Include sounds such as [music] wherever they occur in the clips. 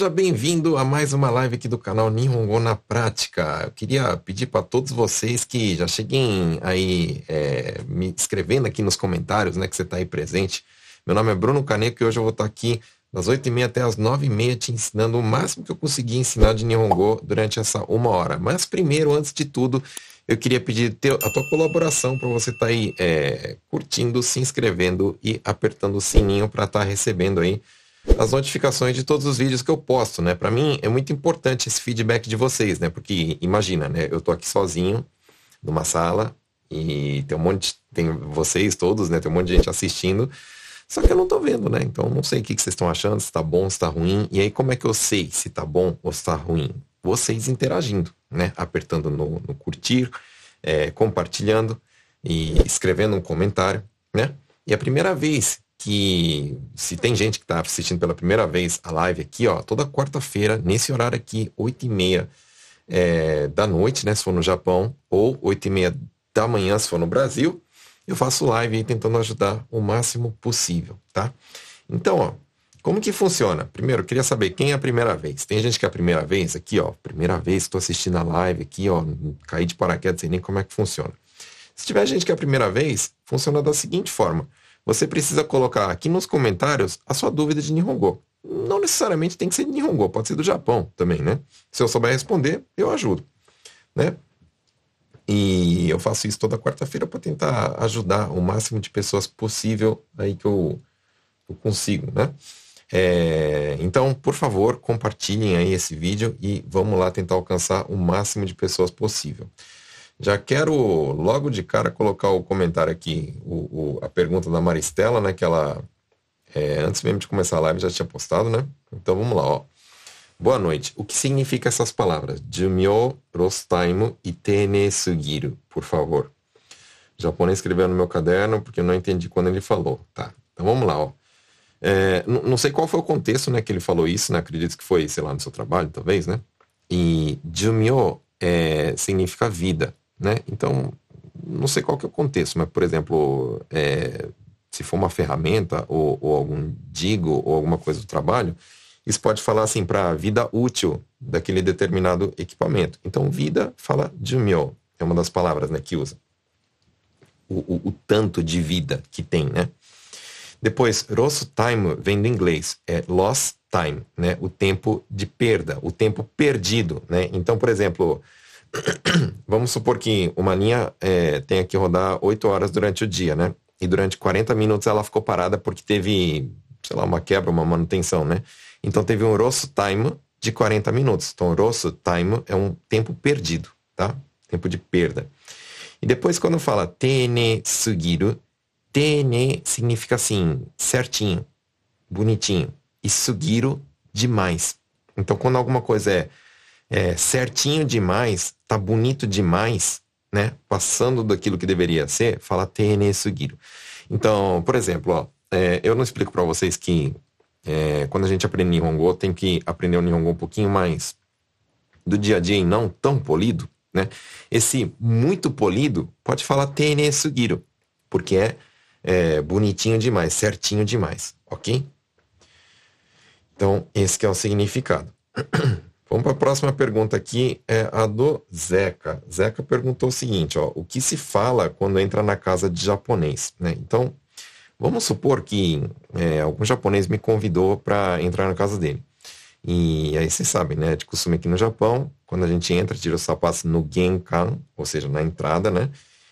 Seja bem-vindo a mais uma live aqui do canal Nihongo na Prática. Eu queria pedir para todos vocês que já cheguem aí é, me escrevendo aqui nos comentários, né, que você está aí presente. Meu nome é Bruno Caneco e hoje eu vou estar tá aqui das 8h30 até as 9h30 te ensinando o máximo que eu consegui ensinar de Nihongo durante essa uma hora. Mas primeiro, antes de tudo, eu queria pedir a tua colaboração para você estar tá aí é, curtindo, se inscrevendo e apertando o sininho para estar tá recebendo aí as notificações de todos os vídeos que eu posto, né? Para mim é muito importante esse feedback de vocês, né? Porque imagina, né? Eu tô aqui sozinho numa sala e tem um monte, tem vocês todos, né? Tem um monte de gente assistindo. Só que eu não tô vendo, né? Então não sei o que, que vocês estão achando, se tá bom, se tá ruim. E aí como é que eu sei se tá bom ou se tá ruim? Vocês interagindo, né? Apertando no, no curtir, é, compartilhando e escrevendo um comentário, né? E a primeira vez que se tem gente que está assistindo pela primeira vez a live aqui, ó, toda quarta-feira, nesse horário aqui, 8 e meia é, da noite, né, se for no Japão, ou 8 e meia da manhã, se for no Brasil, eu faço live aí tentando ajudar o máximo possível, tá? Então, ó, como que funciona? Primeiro, eu queria saber quem é a primeira vez. Tem gente que é a primeira vez aqui, ó, primeira vez estou assistindo a live aqui, ó, caí de paraquedas, sei nem como é que funciona. Se tiver gente que é a primeira vez, funciona da seguinte forma você precisa colocar aqui nos comentários a sua dúvida de Nihongo. Não necessariamente tem que ser de Nihongo, pode ser do Japão também, né? Se eu souber responder, eu ajudo, né? E eu faço isso toda quarta-feira para tentar ajudar o máximo de pessoas possível aí que eu, eu consigo, né? É, então, por favor, compartilhem aí esse vídeo e vamos lá tentar alcançar o máximo de pessoas possível. Já quero logo de cara colocar o comentário aqui, o, o a pergunta da Maristela, né? Que ela, é, antes mesmo de começar a live, já tinha postado, né? Então vamos lá, ó. Boa noite. O que significa essas palavras? Jumyo, Rostaimu e Tene Sugiru, por favor. O japonês escreveu no meu caderno porque eu não entendi quando ele falou. Tá, então vamos lá, ó. É, não sei qual foi o contexto, né, que ele falou isso, né? Acredito que foi, sei lá, no seu trabalho, talvez, né? E Jumyo é, significa vida né? Então, não sei qual que é o contexto, mas, por exemplo, é, se for uma ferramenta ou, ou, algum digo ou alguma coisa do trabalho, isso pode falar assim para a vida útil daquele determinado equipamento. Então, vida fala de mil, é uma das palavras né, que usa. O, o, o tanto de vida que tem, né? Depois, lost time vem do inglês, é lost time, né? O tempo de perda, o tempo perdido, né? Então, por exemplo, [clears throat] vamos supor que uma linha é, tenha que rodar 8 horas durante o dia, né? E durante 40 minutos ela ficou parada porque teve, sei lá, uma quebra, uma manutenção, né? Então teve um rosso time de 40 minutos. Então, rosso time é um tempo perdido, tá? Tempo de perda. E depois, quando fala tene sugiru, tene significa assim, certinho, bonitinho. E sugiru, demais. Então, quando alguma coisa é é, certinho demais, tá bonito demais, né? Passando daquilo que deveria ser, fala tene sugiru. Então, por exemplo, ó, é, eu não explico para vocês que é, quando a gente aprende Nihongo, tem que aprender o Nihongo um pouquinho mais do dia a dia e não tão polido, né? Esse muito polido pode falar tene sugiru, porque é, é bonitinho demais, certinho demais, ok? Então, esse é o significado. [clears throat] Vamos para a próxima pergunta aqui, é a do Zeca. Zeca perguntou o seguinte, ó, o que se fala quando entra na casa de japonês? Né? Então, vamos supor que é, algum japonês me convidou para entrar na casa dele. E aí vocês sabem, né, de costume aqui no Japão, quando a gente entra, tira os sapatos no genkan, ou seja, na entrada, né?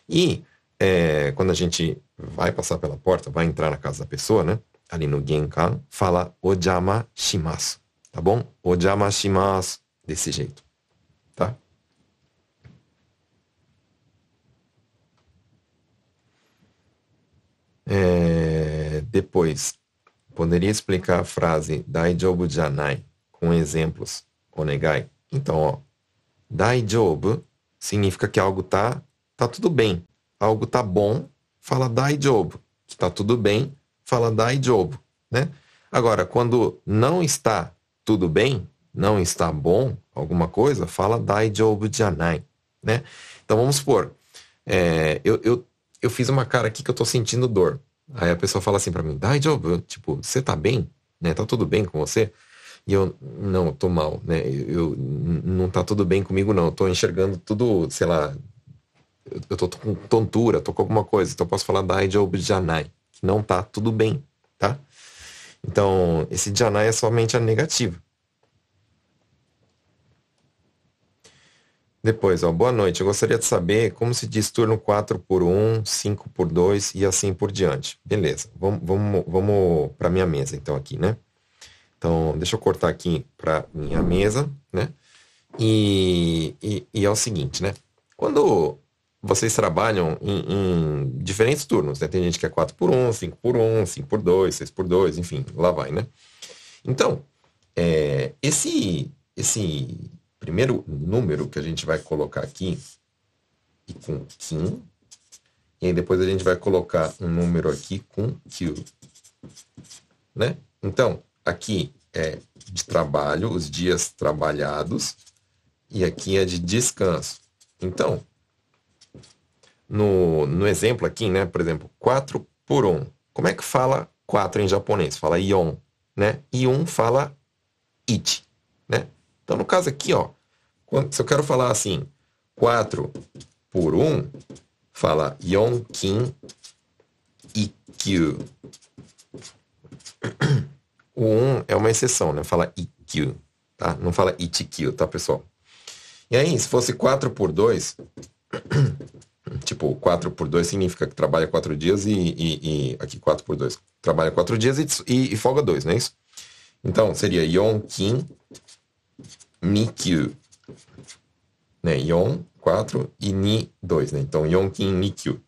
E é, quando a gente vai passar pela porta, vai entrar na casa da pessoa, né? Ali no genkan, fala ojama shimasu. Tá bom? Ojama shimasu. Desse jeito. Tá? É, depois, poderia explicar a frase Daijoubu janai com exemplos, onegai? Então, ó, Daijoubu significa que algo tá, tá tudo bem. Algo tá bom, fala Daijoubu. Que tá tudo bem, fala Daijoubu, né? Agora, quando não está tudo bem, não está bom, alguma coisa, fala daijoubu janai, né? Então vamos supor, é, eu, eu, eu fiz uma cara aqui que eu tô sentindo dor. Aí a pessoa fala assim para mim, daijoubu, tipo, você tá bem? Né? Tá tudo bem com você? E eu, não, tô mal, né? Eu, eu não tá tudo bem comigo, não. Eu tô enxergando tudo, sei lá, eu tô, tô com tontura, tô com alguma coisa. Então eu posso falar Daijob Janai, que não tá tudo bem? Então, esse Janai é somente a negativa. Depois, ó, boa noite. Eu gostaria de saber como se diz turno 4 por 1, 5 por 2 e assim por diante. Beleza. Vamos, vamos, vamos para minha mesa, então, aqui, né? Então, deixa eu cortar aqui para minha mesa, né? E, e, e, é o seguinte, né? Quando vocês trabalham em, em, diferentes turnos, né? Tem gente que é 4 por 1, 5 por 1, 5 por 2, 6 por 2, enfim, lá vai, né? Então, é, esse, esse primeiro número que a gente vai colocar aqui, e com Kim, e aí depois a gente vai colocar um número aqui com Q, né? Então, aqui é de trabalho, os dias trabalhados, e aqui é de descanso. Então, no, no exemplo aqui, né, por exemplo, 4 por 1. Como é que fala 4 em japonês? Fala ion, né? E 1 fala it, né? Então, no caso aqui, ó, quando, se eu quero falar assim, 4 por 1, fala yonkin ikyu. O 1 é uma exceção, né? Fala ikyu, tá? Não fala itikyu, tá, pessoal? E aí, se fosse 4 por 2, tipo, 4 por 2 significa que trabalha 4 dias e, e, e, aqui 4 por 2 trabalha 4 dias e, e, folga 2, não é isso? Então, seria yonkin nikyu. Né? Yon, 4 e ni, 2, né? Então, yonkin nikyu.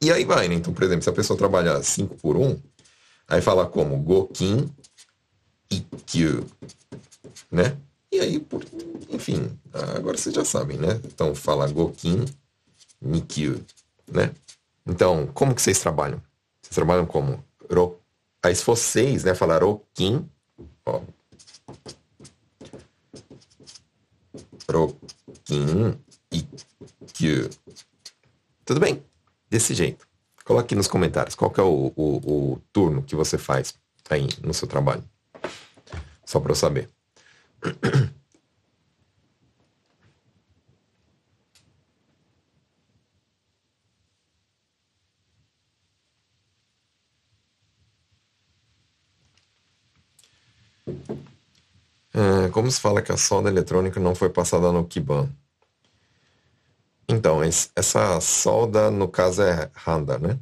E aí vai, né? Então, por exemplo, se a pessoa trabalhar 5 por 1, aí fala como gokin ikyu, né? E aí, por, enfim, agora vocês já sabem, né? Então, fala gokin nikyu, né? Então, como que vocês trabalham? Vocês trabalham como? Ro. Aí se vocês, né, falar rokin, ó. Rokin ikyu. Tudo bem? Desse jeito. Coloque aqui nos comentários qual que é o, o, o turno que você faz aí no seu trabalho. Só para eu saber. [clears throat] É, como se fala que a solda eletrônica não foi passada no Kiban? Então, essa solda, no caso, é Handa, né?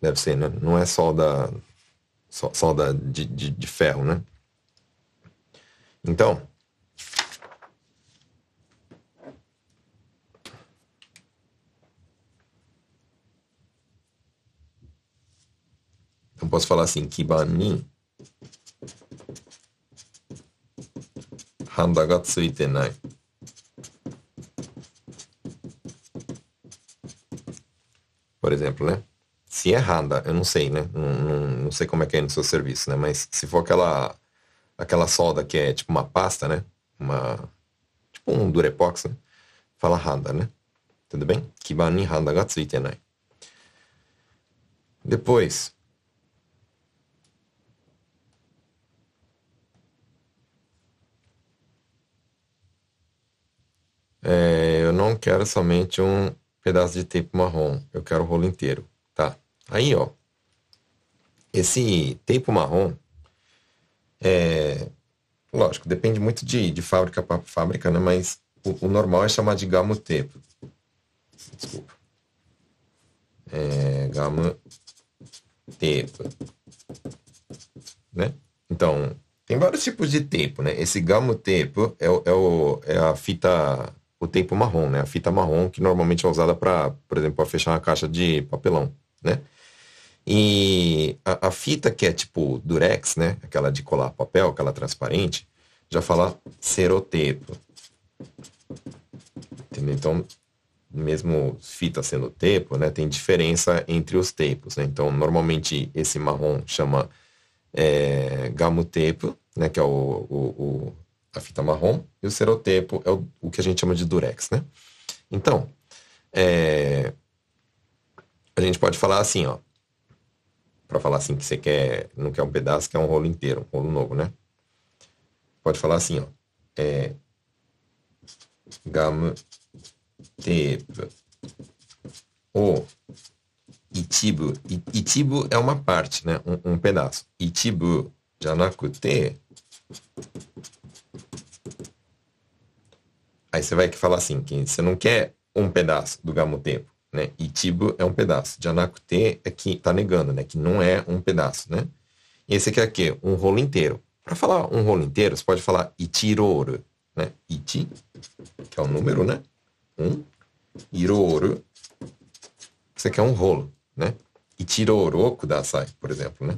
Deve ser, né? Não é solda, solda de, de, de ferro, né? Então, então posso falar assim, Kibani ハンダがついてない。Por exemplo, né? Se é Handa, eu não sei, né? Não, não, não, sei como é que é no seu serviço, né? Mas se for aquela, aquela solda que é tipo uma pasta, né? Uma, tipo um Durepox, né? Fala Handa, né? Tudo bem? Kibani Handa ga tsuitenai. Depois, É, eu não quero somente um pedaço de tape marrom, eu quero o rolo inteiro, tá? Aí, ó, esse tape marrom, é, lógico, depende muito de, de fábrica para fábrica, né? Mas o, o, normal é chamar de gamo tape. Desculpa. É, gamo tape, né? Então, tem vários tipos de tape, né? Esse gamo tape é, é, o, é a fita o tempo marrom, né? A fita marrom que normalmente é usada para, por exemplo, para fechar uma caixa de papelão, né? E a, a, fita que é tipo durex, né? Aquela de colar papel, aquela transparente, já fala serotepo. Entendeu? Então, mesmo fita sendo tepo, né? Tem diferença entre os tepos, né? Então, normalmente esse marrom chama é, gamutepo, né? Que é o, o, o a fita marrom, e o serotepo é o, o que a gente chama de durex, né? Então, é, a gente pode falar assim, ó, para falar assim que você quer, não quer um pedaço, quer um rolo inteiro, um rolo novo, né? pode falar assim, ó. É, gamu tape o itibu. Itibu é uma parte, né? Um, um pedaço. Itibu janakute. Aí você vai falar assim, que você não quer um pedaço do gamu tempo, né? Itibu é um pedaço. Janakute é que tá negando, né? Que não é um pedaço, né? E esse aqui é o quê? Um rolo inteiro. Para falar um rolo inteiro, você pode falar itiroru, né? Iti, que é o número, né? Um. Iroru, você quer um rolo, né? Itiroro kudasai, por exemplo, né?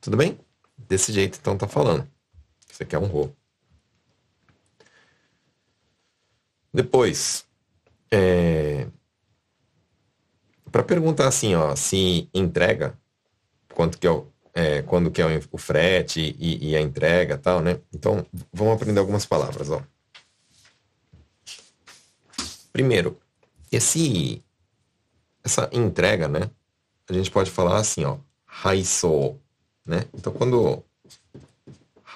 Tudo bem? Desse jeito, então, tá falando. Você quer um rolo. Depois, é... para perguntar assim, ó, se entrega, quanto que é o, é, quando que é o frete e, e a entrega tal, né? Então, vamos aprender algumas palavras, ó. Primeiro, esse essa entrega, né? A gente pode falar assim, ó, haiso, né? Então quando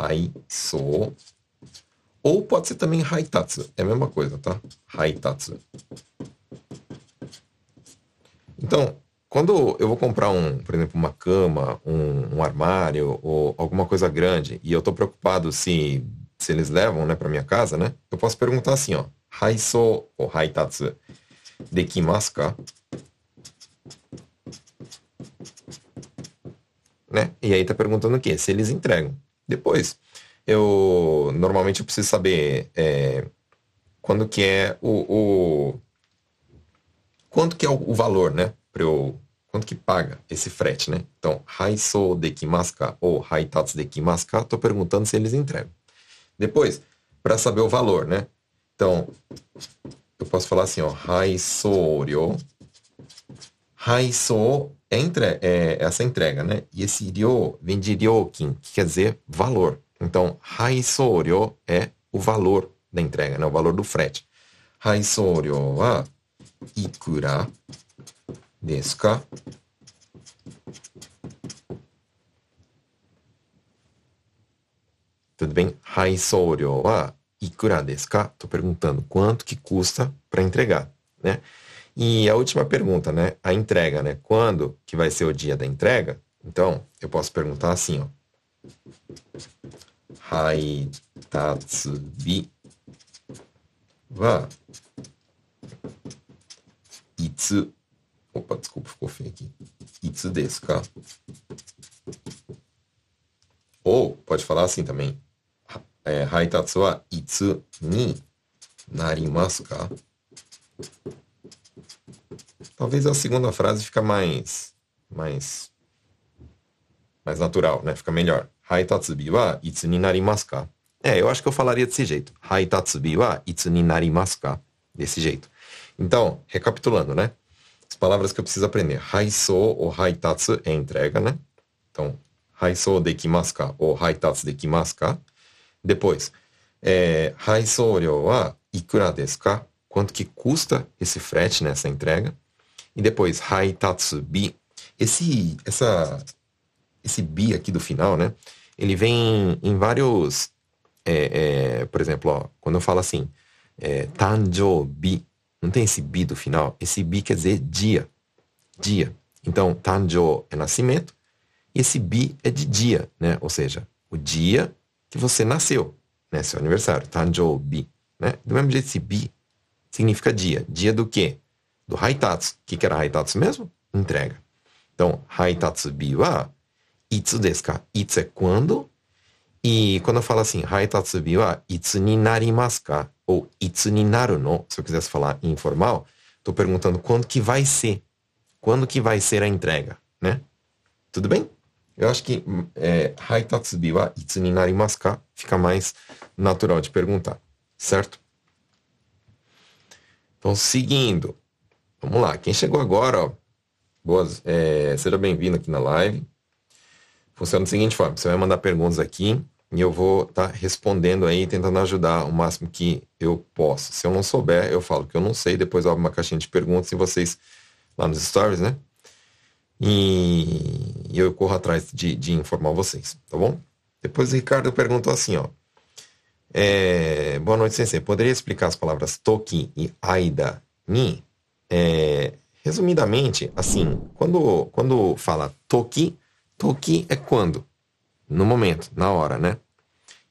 Haiso. Ou pode ser também Haitatsu. É a mesma coisa, tá? Haitatsu. Então, quando eu vou comprar um, por exemplo, uma cama, um, um armário ou alguma coisa grande e eu estou preocupado se, se eles levam, né, para minha casa, né? Eu posso perguntar assim, ó, Haiso ou Haitatsu dekimasu ka? Né? E aí tá perguntando o quê? Se eles entregam. Depois, eu normalmente eu preciso saber é, quando que é o, o quanto que é o, o valor, né? Para eu quanto que paga esse frete, né? Então, haiso dekimasu ka ou haitatsu dekimasu ka, tô perguntando se eles entregam. Depois, para saber o valor, né? Então, eu posso falar assim, ó, raisoryo. Raiso entre, é essa entrega, né? E esse ryo vem de ryokin, que quer dizer valor. Então, raisoryo é o valor da entrega, né? O valor do frete. Raisoryo wa ikura desu ka? Tudo bem? Raisoryo wa ikura desu ka? Tô perguntando quanto que custa para entregar, né? E a última pergunta, né? A entrega, né? Quando que vai ser o dia da entrega? Então, eu posso perguntar assim, ó. Haitatsubi wa itsu Opa, desculpa, ficou feio aqui. Itsu desu ka? Ou pode falar assim também. É, haitatsu wa itsu ni narimasu ka? Talvez a segunda frase fica mais mais mais natural, né? Fica melhor. Haitatsubi wa itsu ni narimasu ka? É, eu acho que eu falaria desse jeito. Haitatsubi wa itsu ni narimasu ka? Desse jeito. Então, recapitulando, né? As palavras que eu preciso aprender. Haiso ou haitatsu é entrega, né? Então, haiso dekimasu ka ou haitatsu dekimasu ka? Depois, é, Haisōryō wa ikura desu ka? Quanto que custa esse frete nessa entrega? E depois, Haitatsubi. Esse, essa, esse bi aqui do final, né? Ele vem em vários... É, é, por exemplo, ó, quando eu falo assim, é, Tanjōbi, não tem esse bi do final? Esse bi quer dizer dia. Dia. Então, Tanjō é nascimento, e esse bi é de dia, né? Ou seja, o dia que você nasceu, né? Seu aniversário, Tanjoubi, né? Do mesmo jeito, esse bi significa dia. Dia do quê? Do Haitatsu. O que, que era Haitatsu mesmo? Entrega. Então, Haitatsu-bi wa itsu desu ka? Itsu é quando. E quando eu falo assim, Haitatsu-bi wa itsu ni narimasu ka? Ou itsu ni naru no, se eu quisesse falar informal, estou perguntando quando que vai ser. Quando que vai ser a entrega, né? Tudo bem? Eu acho que é, Haitatsubi wa itsu ni narimasu ka? Fica mais natural de perguntar, certo? Então, seguindo. Vamos lá. Quem chegou agora, ó, boas, é, seja bem-vindo aqui na live. Funciona da seguinte forma: você vai mandar perguntas aqui e eu vou estar tá respondendo aí, tentando ajudar o máximo que eu posso. Se eu não souber, eu falo que eu não sei, depois eu abro uma caixinha de perguntas e vocês lá nos stories, né? E, eu corro atrás de, de informar vocês, tá bom? Depois o Ricardo perguntou assim, ó. É, boa noite, sensei. Poderia explicar as palavras toki e aida ni? É, resumidamente, assim, quando, quando fala toki, toki é quando? No momento, na hora, né?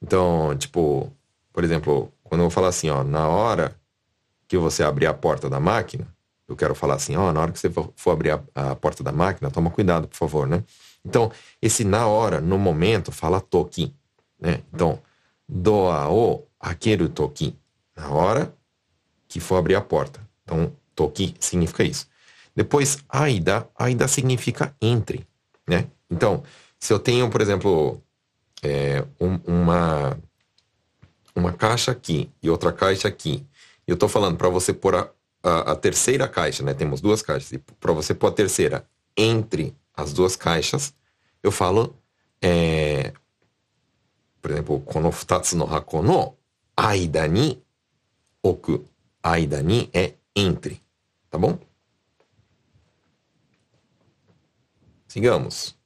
Então, tipo, por exemplo, quando eu falar assim, ó, na hora que você abrir a porta da máquina, eu quero falar assim, ó, na hora que você for abrir a, a porta da máquina, toma cuidado, por favor, né? Então, esse na hora, no momento, fala toki, né? Então, doa o akeru toki, na hora que for abrir a porta. Então, toki significa isso. Depois, aida, aida significa entre, né? Então, se eu tenho, por exemplo, é, um, uma, uma caixa aqui e outra caixa aqui, eu estou falando para você pôr a, a, a, terceira caixa, né? Temos duas caixas, e para você pôr a terceira entre as duas caixas, eu falo, é, por exemplo, kono no hako no aida ni oku. Aida ni é entre, tá bom? Sigamos.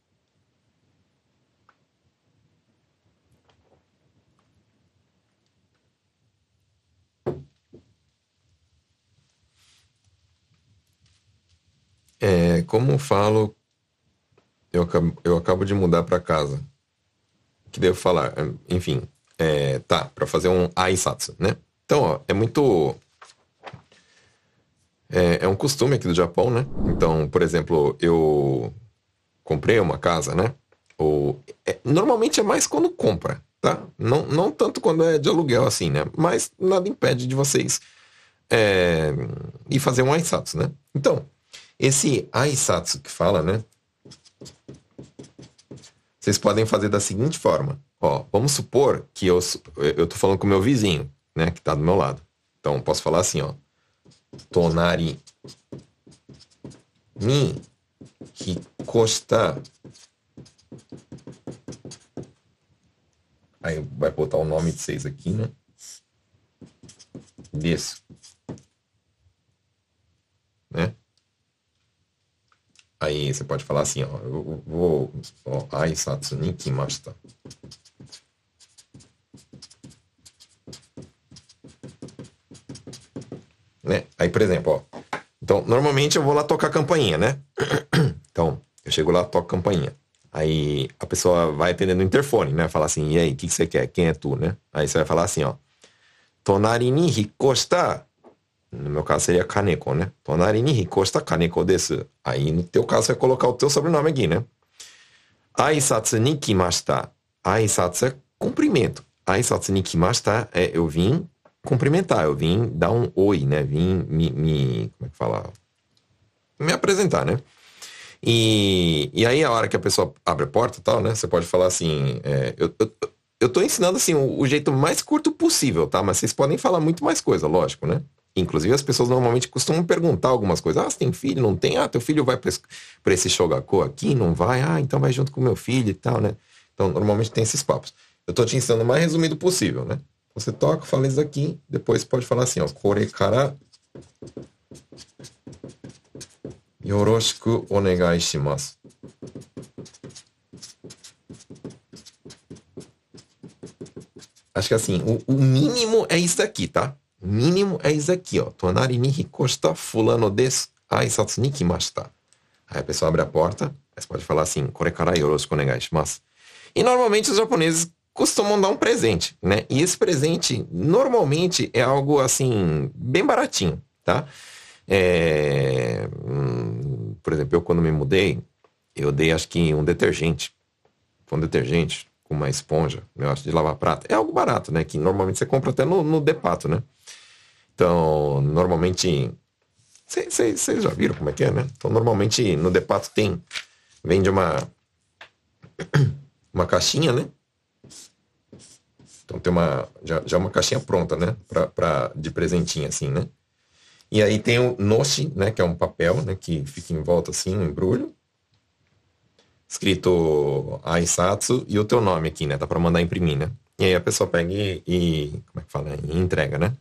É, como falo, eu acabo, eu acabo de mudar para casa. O que devo falar? Enfim, é, tá, para fazer um aisatsu, né? Então, ó, é muito. É, é um costume aqui do Japão, né? Então, por exemplo, eu comprei uma casa, né? Ou, é, normalmente é mais quando compra, tá? Não, não tanto quando é de aluguel assim, né? Mas nada impede de vocês é, ir fazer um aisatsu, né? Então, esse aisatsu que fala, né? Vocês podem fazer da seguinte forma. Ó, vamos supor que eu, eu tô falando com o meu vizinho, né? Que tá do meu lado. Então, posso falar assim, ó. Tonari ni hikosta. Aí vai botar o nome de vocês aqui, né? Desu. Né? Aí você pode falar assim, ó, eu vou, ó, aisatsu ni kimashita. Né? Aí, por exemplo, ó, então, normalmente eu vou lá tocar campainha, né? [clears throat] Então, eu chego lá, toco campainha. Aí a pessoa vai atendendo o interfone, né? Fala assim, e aí, o que, que você quer? Quem é tu, né? Aí você vai falar assim, ó. Tonari ni hikosta no meu caso seria Kaneko, né? Tonari ni hikosta Kaneko desu. Aí no teu caso vai colocar o teu sobrenome aqui, né? Aisatsu ni kimashita. Aisatsu é cumprimento. Aisatsu ni kimashita é eu vim cumprimentar, eu vim dar um oi, né? Vim me, me como é que fala? Me apresentar, né? E, e aí a hora que a pessoa abre a porta e tal, né? Você pode falar assim, é, eu, eu, eu tô ensinando assim o, o jeito mais curto possível, tá? Mas vocês podem falar muito mais coisa, lógico, né? Inclusive, as pessoas normalmente costumam perguntar algumas coisas. Ah, você tem filho? Não tem? Ah, teu filho vai para esse Shogako aqui? Não vai? Ah, então vai junto com meu filho e tal, né? Então, normalmente tem esses papos. Eu tô te ensinando o mais resumido possível, né? Você toca, fala isso aqui, depois pode falar assim, ó. Korekara yoroshiku onegai shimasu. Acho que assim, o, o mínimo é isso aqui, tá? mínimo é isso aqui, ó. Tonari ni hikoshita fulano desu aisatsu ni kimashita. Aí a pessoa abre a porta, você pode falar assim, korekara yoroshiku onegai shimasu. E normalmente os japoneses costumam dar um presente, né? E esse presente, normalmente, é algo, assim, bem baratinho, tá? É... Hum, por exemplo, eu quando me mudei, eu dei, acho que, um detergente. Um detergente com uma esponja, eu acho, de lavar prato. É algo barato, né? Que normalmente você compra até no, no Depato, né? Então, normalmente. Vocês já viram como é que é, né? Então, normalmente no Depato tem. Vende uma. [coughs] Uma caixinha, né? Então tem uma. Já, já uma caixinha pronta, né? Pra, pra, de presentinho, assim, né? E aí tem o noshi, né? Que é um papel, né? Que fica em volta assim, um embrulho. Escrito Aisatsu e o teu nome aqui, né? Dá pra mandar imprimir, né? E aí a pessoa pega e, e como é que fala? E entrega, né?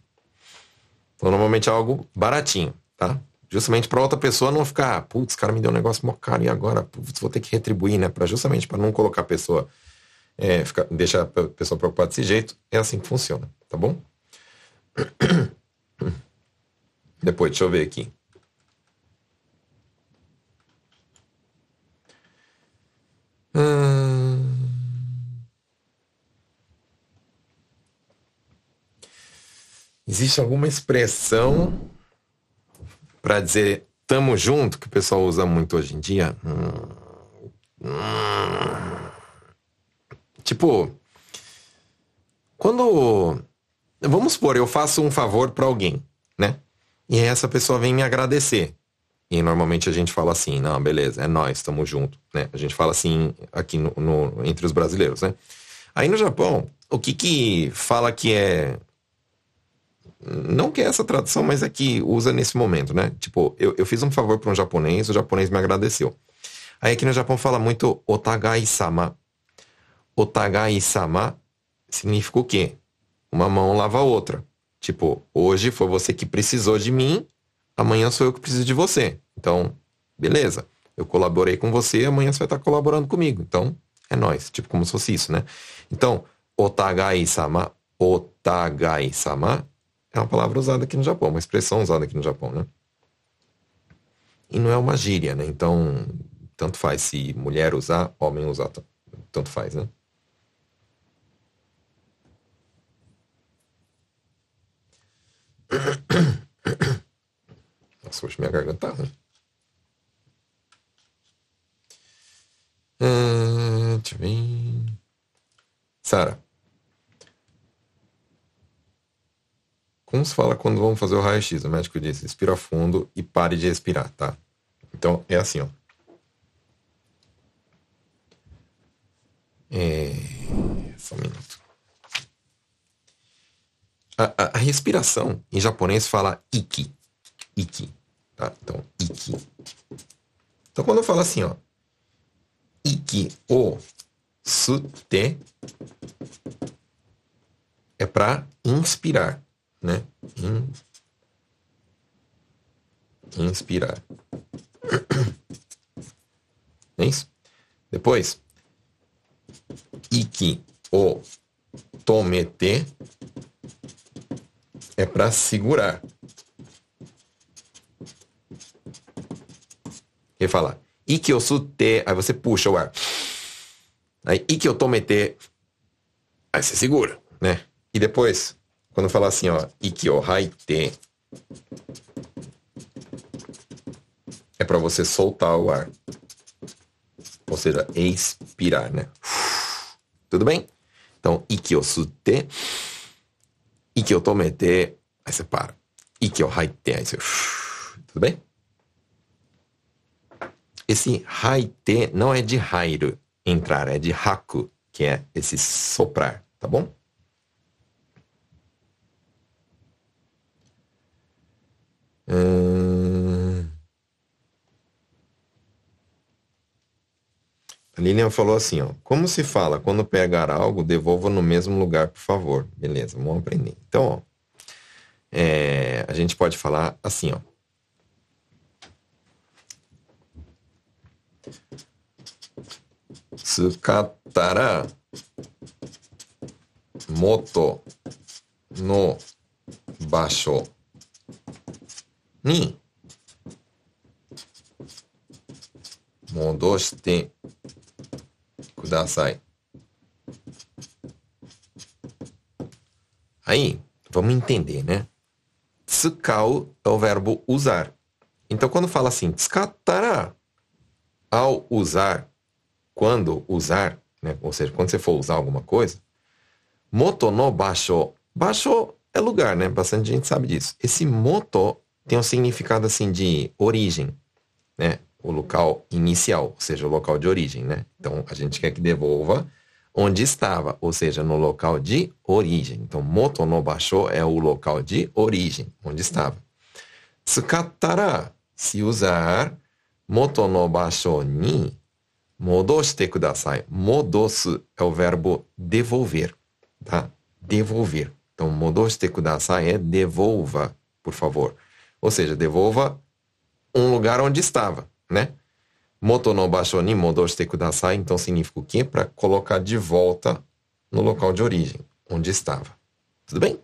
Então, normalmente é algo baratinho, tá? Justamente para outra pessoa não ficar, putz, cara me deu um negócio mó caro e agora putz, vou ter que retribuir, né? Para justamente para não colocar a pessoa, é, ficar, deixar a pessoa preocupada desse jeito. É assim que funciona, tá bom? [coughs] Depois, deixa eu ver aqui. Hum... Existe alguma expressão para dizer tamo junto, que o pessoal usa muito hoje em dia? Hum... Hum... Tipo, quando. Vamos supor, eu faço um favor para alguém, né? E essa pessoa vem me agradecer. E normalmente a gente fala assim, não, beleza, é nós, estamos junto, né? A gente fala assim aqui no, no, entre os brasileiros, né? Aí no Japão, o que que fala que é não que é essa tradução, mas é que usa nesse momento, né? Tipo, eu, eu fiz um favor para um japonês, o japonês me agradeceu. Aí aqui no Japão fala muito otagai-sama. Otagai-sama significa o quê? Uma mão lava a outra. Tipo, hoje foi você que precisou de mim, amanhã sou eu que preciso de você. Então, beleza. Eu colaborei com você, amanhã você vai estar colaborando comigo. Então, é nós. Tipo, como se fosse isso, né? Então, otagai-sama, otagai-sama é uma palavra usada aqui no Japão, uma expressão usada aqui no Japão, né? E não é uma gíria, né? Então, tanto faz se mulher usar, homem usar, tanto faz, né? [coughs] Nossa, hoje minha garganta tá ruim. Uh, deixa eu. Sara. Como se fala quando vamos fazer o raio-x? O médico disse, respira fundo e pare de respirar, tá? Então, é assim, ó. É... Só um minuto. A, a, a, respiração, em japonês, fala iki. Iki. Tá? Então, iki. Então, quando eu falo assim, ó. Iki o sute é para inspirar né? In... Inspirar. [clears throat] É isso? Depois, iki o tomete é para segurar. Ele fala, sute, aí você puxa o ar. Aí, tomete, aí você segura, né? E depois, quando fala assim, ó, iki o haite, é para você soltar o ar. Ou seja, expirar, né? Tudo bem? Então, iki o sute, iki o tomete, aí você para. Você... Tudo bem? Esse haite não é de hairu, entrar, é de haku, que é esse soprar, tá bom? Hum... A Lilian falou assim, ó. Como se fala? Quando pegar algo, devolva no mesmo lugar, por favor. Beleza, vamos aprender. Então, ó. É, a gente pode falar assim, ó. Tsukatara moto no basho ni modoshite ください。Aí, vamos entender, né? Tsukau é o verbo usar. Então, quando fala assim, tsukatara, ao usar, quando usar, né? ou seja, quando você for usar alguma coisa, moto no basho, basho é lugar, né? Bastante gente sabe disso. Esse moto tem um significado assim de origem, né? O local inicial, ou seja, o local de origem, né? Então a gente quer que devolva onde estava, ou seja, no local de origem. Então, moto no basho é o local de origem, onde estava. Tsukattara, se usar, moto no basho ni modoshite kudasai. Modosu é o verbo devolver, tá? Devolver. Então, modoshite kudasai é devolva, por favor. Ou seja, devolva um lugar onde estava, né? Moto ni modoshite kudasai, então significa o quê? Para colocar de volta no local de origem, onde estava. Tudo bem?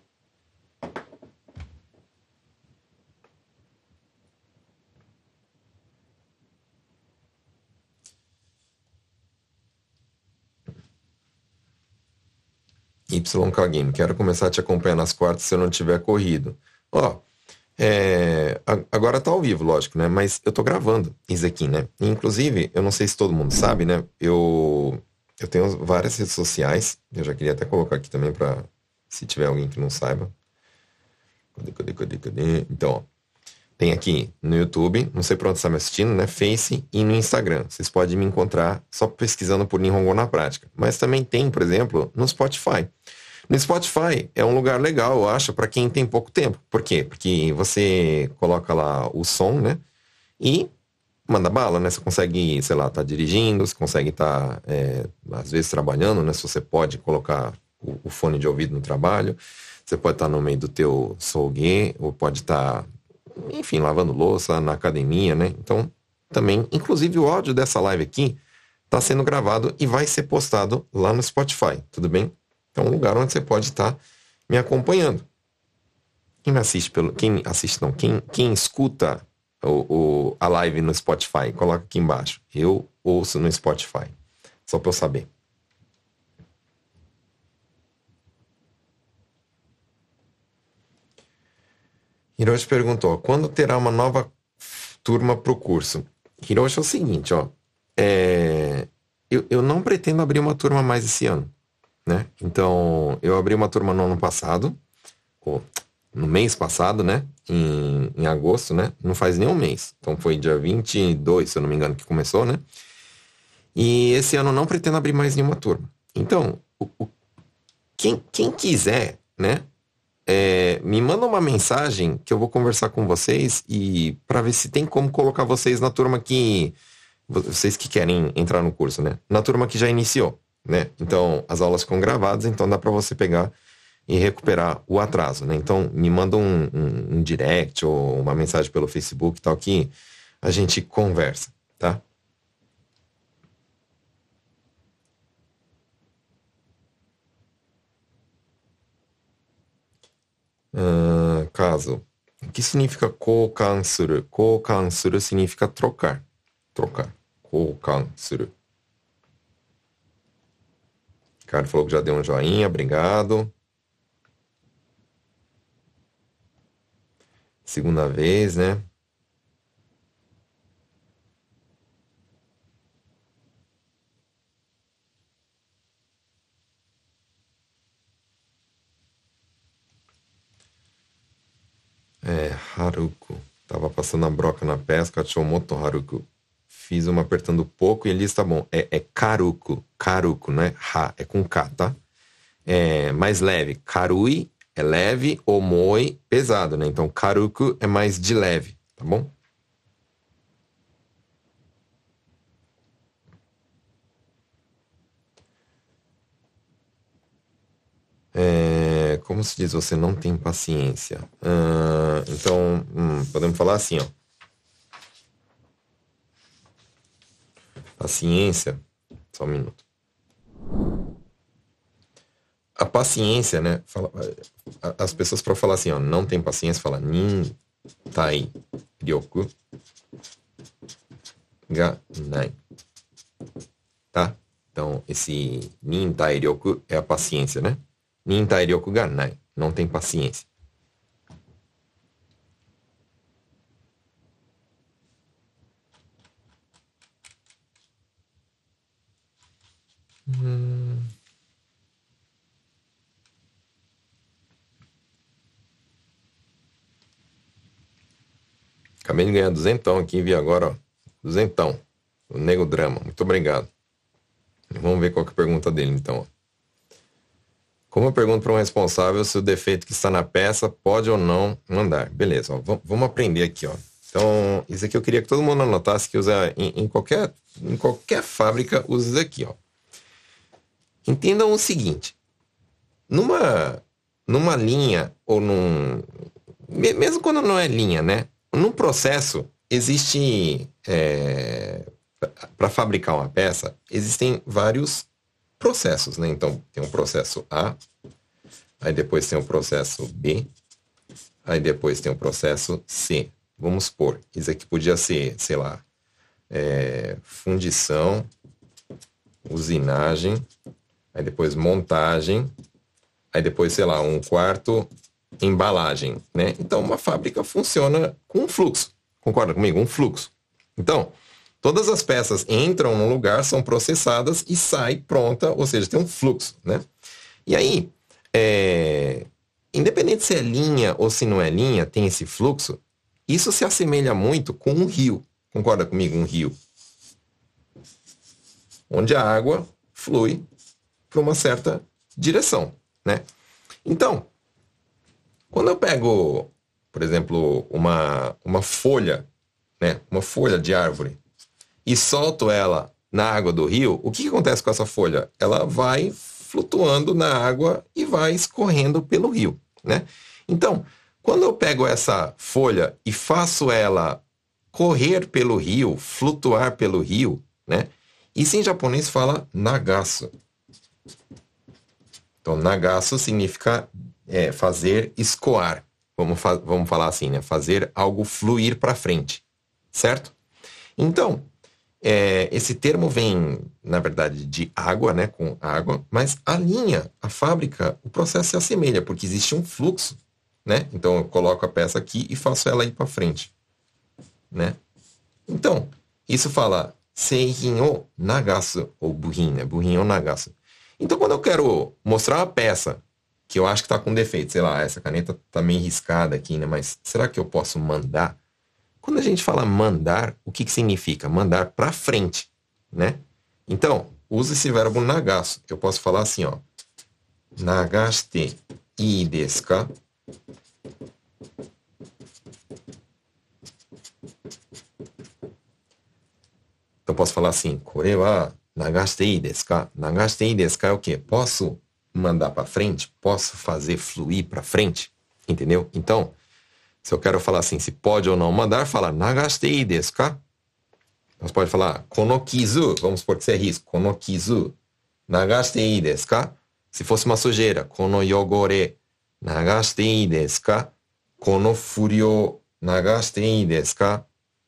YK Game, quero começar a te acompanhar nas quartas se eu não tiver corrido. Ó, é, agora tá ao vivo, lógico, né? Mas eu tô gravando isso aqui, né? Inclusive, eu não sei se todo mundo sabe, né? Eu, eu tenho várias redes sociais. Eu já queria até colocar aqui também para se tiver alguém que não saiba. Cadê, cadê, cadê, cadê? Então, ó, tem aqui no YouTube, não sei pra onde você está me assistindo, né? Face e no Instagram. Vocês podem me encontrar só pesquisando por Nihongo na prática. Mas também tem, por exemplo, no Spotify. No Spotify é um lugar legal, eu acho, para quem tem pouco tempo. Por quê? Porque você coloca lá o som, né? E manda bala, né? Você consegue, sei lá, tá dirigindo, você consegue estar, tá, é, às vezes, trabalhando, né? Se você pode colocar o, o fone de ouvido no trabalho. Você pode estar tá no meio do teu solgue, ou pode estar tá enfim, lavando louça, na academia, né? Então, também, inclusive o áudio dessa live aqui está sendo gravado e vai ser postado lá no Spotify, tudo bem? Então, um lugar onde você pode estar tá me acompanhando. Quem assiste pelo. Quem assiste não, quem, quem escuta o, o, a live no Spotify, coloca aqui embaixo. Eu ouço no Spotify. Só para eu saber. Hiroshi perguntou, quando terá uma nova turma para o curso? Hiroshi é o seguinte, ó. É, eu, eu não pretendo abrir uma turma mais esse ano, né? Então, eu abri uma turma no ano passado, ou no mês passado, né? Em, em agosto, né? Não faz nem um mês. Então, foi dia 22, se eu não me engano, que começou, né? E esse ano eu não pretendo abrir mais nenhuma turma. Então, o, o, quem, quem quiser, né? é, me manda uma mensagem que eu vou conversar com vocês e para ver se tem como colocar vocês na turma que vocês que querem entrar no curso, né? Na turma que já iniciou, né? Então as aulas ficam gravadas, então dá para você pegar e recuperar o atraso, né? Então me manda um, um, um direct ou uma mensagem pelo Facebook e tal que a gente conversa, tá? Uh, caso. O que significa kokansuru? Kokansuru significa trocar. Trocar. Kokansuru. Cara falou que já deu um joinha, obrigado. Segunda vez, né? É, Haruko. Tava passando a broca na pesca, Chomoto Haruko. Fiz uma apertando pouco e ele está bom. É, é Karuko. Karuko, né? Ha, é com K, tá? É mais leve. Karui é leve, Omoi pesado, né? Então Karuko é mais de leve, tá bom? É, como se diz, você não tem paciência. Uh, então, hum, podemos falar assim, ó. Paciência. Só um minuto. A paciência, né? Fala, as pessoas para falar assim, ó, não tem paciência, fala nin tai ryoku ga nai. Tá? Então, esse nin tai ryoku é a paciência, né? Nintairyoku ga nai. Não tem paciência. Hum. Acabei de ganhar duzentão aqui, vi agora, ó. Duzentão. O Nego Drama. Muito obrigado. Vamos ver qual que é a pergunta dele, então. Como eu pergunto para um responsável se o defeito que está na peça pode ou não mandar? Beleza, ó, vamos aprender aqui. Ó. Então, isso aqui eu queria que todo mundo anotasse que usa em, em qualquer, em qualquer fábrica, usa isso aqui. Ó. Entendam o seguinte: numa, numa linha ou num. Mesmo quando não é linha, né? Num processo existe é, para fabricar uma peça existem vários processos, né? Então tem um processo A, aí depois tem um processo B, aí depois tem um processo C. Vamos supor, isso aqui podia ser, sei lá, é, fundição, usinagem, aí depois montagem, aí depois, sei lá, um quarto, embalagem, né? Então, uma fábrica funciona com um fluxo. Concorda comigo? Um fluxo. Então, todas as peças entram no lugar, são processadas e sai pronta, ou seja, tem um fluxo, né? E aí, é... independente se é linha ou se não é linha, tem esse fluxo, isso se assemelha muito com um rio. Concorda comigo? Um rio. Onde a água flui para uma certa direção, né? Então, quando eu pego, por exemplo, uma, uma folha, né? Uma folha de árvore e solto ela na água do rio, o que, que acontece com essa folha? Ela vai flutuando na água e vai escorrendo pelo rio, né? Então, quando eu pego essa folha e faço ela correr pelo rio, flutuar pelo rio, né? Isso em japonês fala nagasu. Então, nagasu significa é, fazer escoar. Vamos, fa vamos falar assim, né? Fazer algo fluir para frente, certo? Então, é, esse termo vem, na verdade, de água, né? Com água, mas a linha, a fábrica, o processo se assemelha, porque existe um fluxo, né? Então, eu coloco a peça aqui e faço ela ir para frente né? Então, isso fala seijin o nagasu, ou buhin, né? Buhin o nagasu. Então, quando eu quero mostrar uma peça que eu acho que está com defeito, sei lá, essa caneta está meio riscada aqui, né? Mas será que eu posso mandar? Quando a gente fala mandar, o que, que significa? Mandar para frente, né? Então, usa esse verbo nagasu. Eu posso falar assim, ó. Nagaste ii desu? Então posso falar assim, kore wa Nagastei desca? Nagastei desca? É o quê? Posso mandar para frente? Posso fazer fluir para frente? Entendeu? Então, se eu quero falar assim, se pode ou não mandar, fala Nagastei desca. Nós pode falar konokizu, vamos supor que você é risco, konokizu. Nagastei desca. Se fosse uma sujeira, kono yogore. Nagaste ii? Kono furio?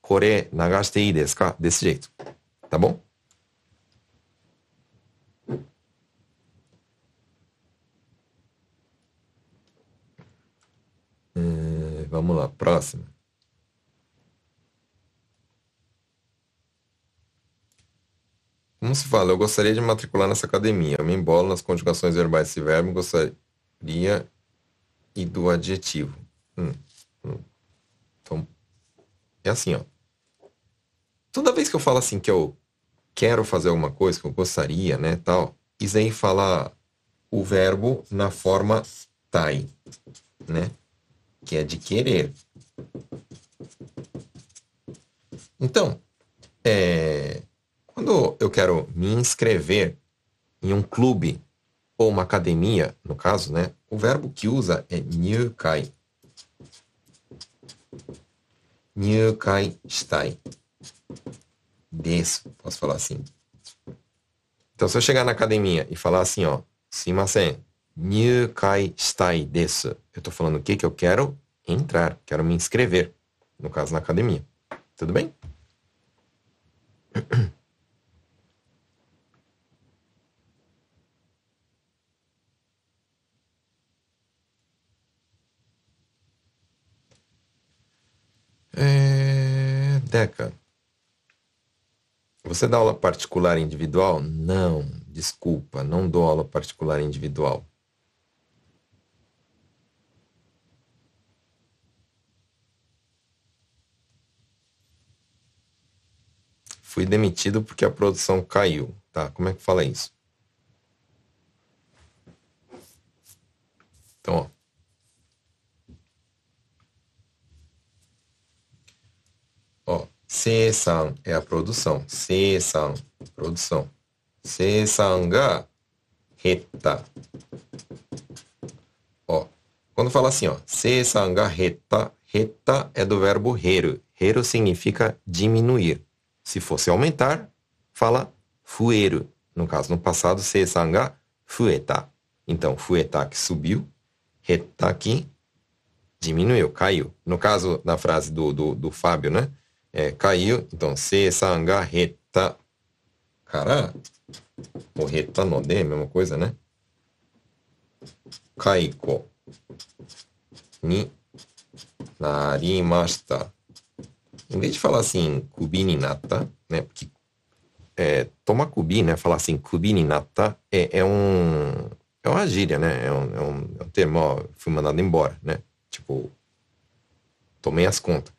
Kore Nagastei desca. Desse jeito, tá bom? Vamos lá, próxima. Como se fala? Eu gostaria de matricular nessa academia. Eu me embolo nas conjugações verbais desse verbo. Gostaria e do adjetivo. Hum, hum. Então, é assim, ó toda vez que eu falo assim que eu quero fazer alguma coisa, que eu gostaria, né, tal, isso aí fala o verbo na forma tai, né, que é de querer. Então, é, quando eu quero me inscrever em um clube ou uma academia, no caso, né, o verbo que usa é nyukai. Nyukai shitai denso, posso falar assim. Então, se eu chegar na academia e falar assim, ó, simasen, nyukai shitai desu, eu tô falando o que que eu quero entrar, quero me inscrever, no caso na academia. Tudo bem? É... Deca. Você dá aula particular individual? Não, desculpa, não dou aula particular individual. Fui demitido porque a produção caiu. Tá, como é que fala isso? Então, ó. Seisan é a produção. Seisan, produção. Seisan ga hetta. Ó, quando fala assim, ó, seisan ga hetta, hetta é do verbo heru. Hero significa diminuir. Se fosse aumentar, fala fueru. No caso, no passado, seisan ga fueta. Então, fueta que subiu, reta que diminuiu, caiu. No caso da frase do, do, do Fábio, né? É, caiu, então, seisan ga reta. Cara, o reta no de, mesma coisa, né? Kaiko ni narimashita. Em vez de falar assim, kubi ni natta, né? Porque é, tomar kubi, né? Falar assim, kubi ni natta é, é um é uma gíria, né? É um, é um, é um termo, ó, fui mandado embora, né? Tipo, tomei as contas.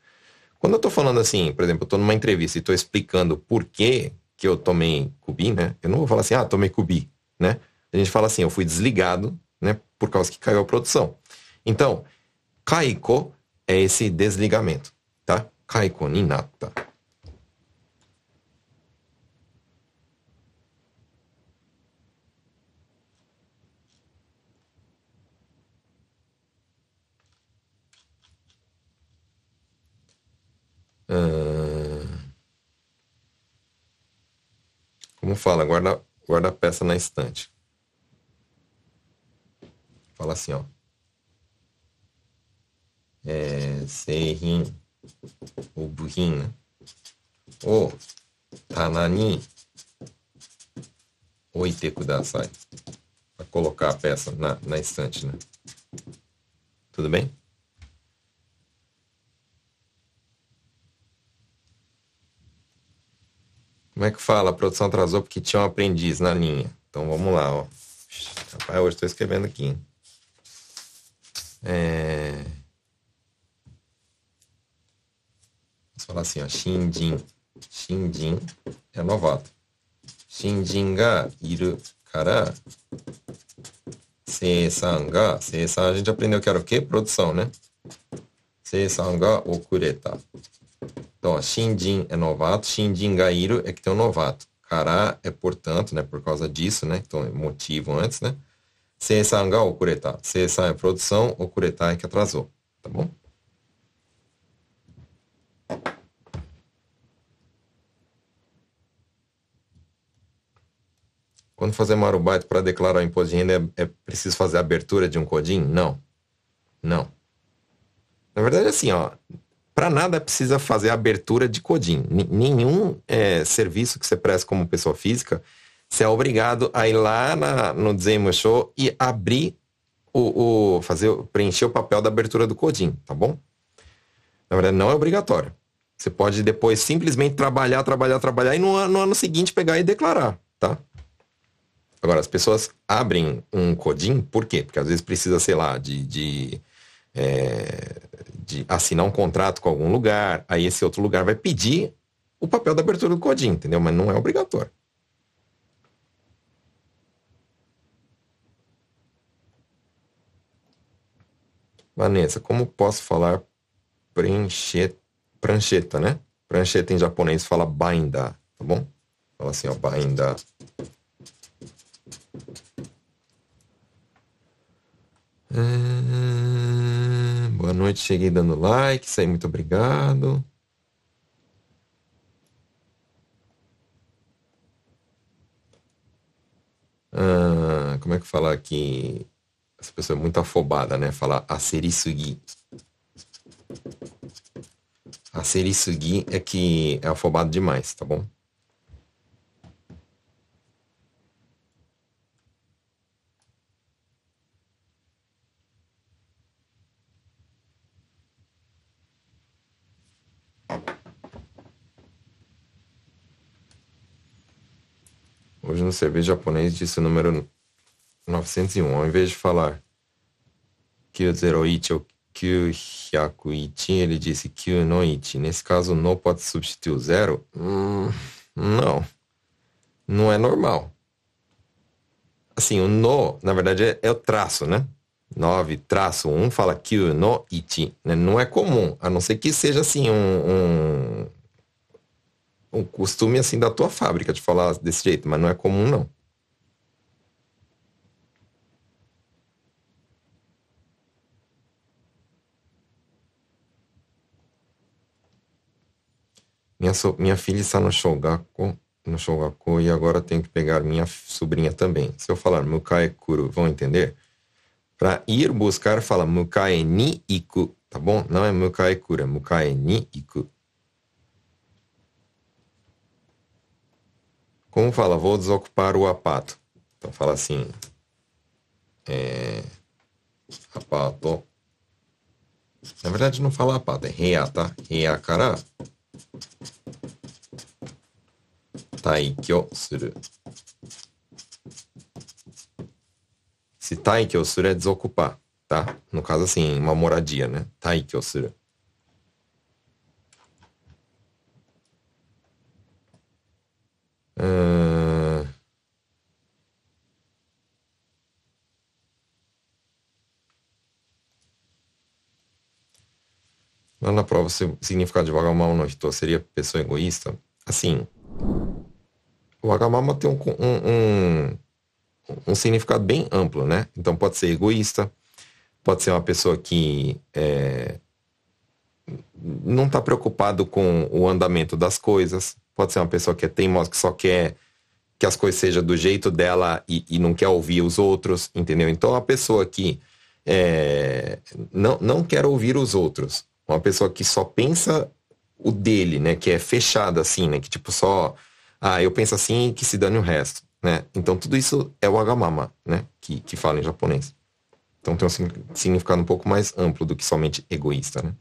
Quando eu tô falando assim, por exemplo, eu tô numa entrevista e tô explicando por que que eu tomei cubi, né? Eu não vou falar assim, ah, tomei cubi, né? A gente fala assim, eu fui desligado, né? Por causa que caiu a produção. Então, kaiko é esse desligamento, tá? Kaiko ni natta. Como fala, guarda, guarda a peça na estante. Fala assim, ó. É, seirin, o buhin? O tana ni oite kudasai. Para colocar a peça na, na estante, né? Tudo bem? Como é que fala? A produção atrasou porque tinha um aprendiz na linha. Então vamos lá, ó. Rapaz, hoje estou escrevendo aqui. É... falar assim, ó. Shinjin. Shinjin é novato. Shinjin ga iru kara seisan ga. Seisan a gente aprendeu que era o quê? Produção, né? Seisan ga okureta. Então, ó, Shinjin é novato, Shinjin Gairu é que tem um novato. Kará é portanto, né, por causa disso, né, então é motivo antes, né. Seisan ga okureta. Seisan é produção, okureta é que atrasou, tá bom? Quando fazer marubaito para declarar o imposto de renda, é, é preciso fazer a abertura de um CODIN? Não. Não. Na verdade, assim, ó, para nada precisa fazer a abertura de CODIN. N nenhum é, serviço que você presta como pessoa física, você é obrigado a ir lá na, no Zenmo Show e abrir o, o, fazer, preencher o papel da abertura do CODIN, tá bom? Na verdade, não é obrigatório. Você pode depois simplesmente trabalhar, trabalhar, trabalhar e no, no ano seguinte pegar e declarar, tá? Agora, as pessoas abrem um CODIN, por quê? Porque às vezes precisa, sei lá, de, de é, de assinar um contrato com algum lugar, aí esse outro lugar vai pedir o papel da abertura do CODIN, entendeu? Mas não é obrigatório. Vanessa, como posso falar prancheta, prancheta, né? Prancheta em japonês fala bainda, tá bom? Fala assim, ó, bainda. Hum, boa noite, cheguei dando like, isso aí, muito obrigado. Ah, como é que fala aqui? Essa pessoa é muito afobada, né? Fala aserisugi. Aserisugi é que é afobado demais, tá bom? Hoje no serviço japonês disse o número 901. Ao invés de falar Q01 ou Q101, ele disse Q1. Nesse caso, no pode substituir o zero? Hum, não. Não é normal. Assim, o no, na verdade, é, é o traço, né? 9 traço 1 fala Q no ichi. Né? Não é comum, a não ser que seja assim um, um um costume assim da tua fábrica de falar desse jeito, mas não é comum não. Minha, so, minha filha está no Shogaku, no Shogaku e agora tenho que pegar minha sobrinha também. Se eu falar Mukae Kuru, vão entender? Para ir buscar, fala Mukae ni iku, tá bom? Não é Mukae é Mukae ni iku. Como fala? Vou desocupar o apato. Então fala assim. É, apato. Na verdade não fala apato, é rea, tá? Rea kara taikyo suru. Se taikyo suru é desocupar, tá? No caso assim, uma moradia, né? Taikyo suru. Uh... Lá na prova, o significado de Wagamama no Hito seria pessoa egoísta? Assim, o Wagamama tem um, um, um, um, significado bem amplo, né? Então pode ser egoísta, pode ser uma pessoa que é, não está preocupado com o andamento das coisas, pode ser uma pessoa que é teimosa, que só quer que as coisas sejam do jeito dela e, e não quer ouvir os outros, entendeu? Então, a pessoa que é, não, não quer ouvir os outros, uma pessoa que só pensa o dele, né? Que é fechada assim, né? Que tipo só, ah, eu penso assim que se dane o resto, né? Então, tudo isso é o agamama, né? Que, que fala em japonês. Então, tem um significado um pouco mais amplo do que somente egoísta, né?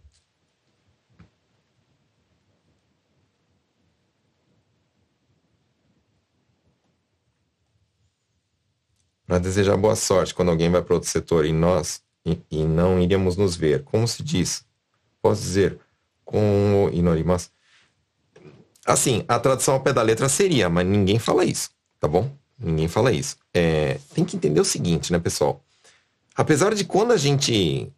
Para desejar boa sorte quando alguém vai para outro setor e nós e, e, não iríamos nos ver. Como se diz? Posso dizer, com inorimas. Assim, a tradução ao pé da letra seria, mas ninguém fala isso, tá bom? Ninguém fala isso. É, tem que entender o seguinte, né, pessoal? Apesar de quando a gente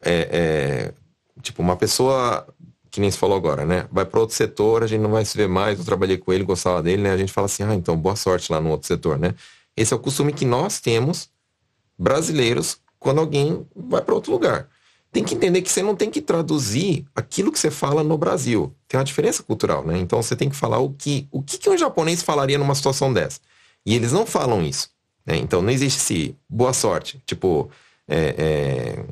é, é, tipo, uma pessoa que nem se falou agora, né? Vai para outro setor, a gente não vai se ver mais, eu trabalhei com ele, gostava dele, né? A gente fala assim, ah, então boa sorte lá no outro setor, né? Esse é o costume que nós temos, brasileiros, quando alguém vai para outro lugar. Tem que entender que você não tem que traduzir aquilo que você fala no Brasil. Tem uma diferença cultural, né? Então você tem que falar o que, o que, um japonês falaria numa situação dessa. E eles não falam isso. Né? Então não existe esse boa sorte. Tipo, é,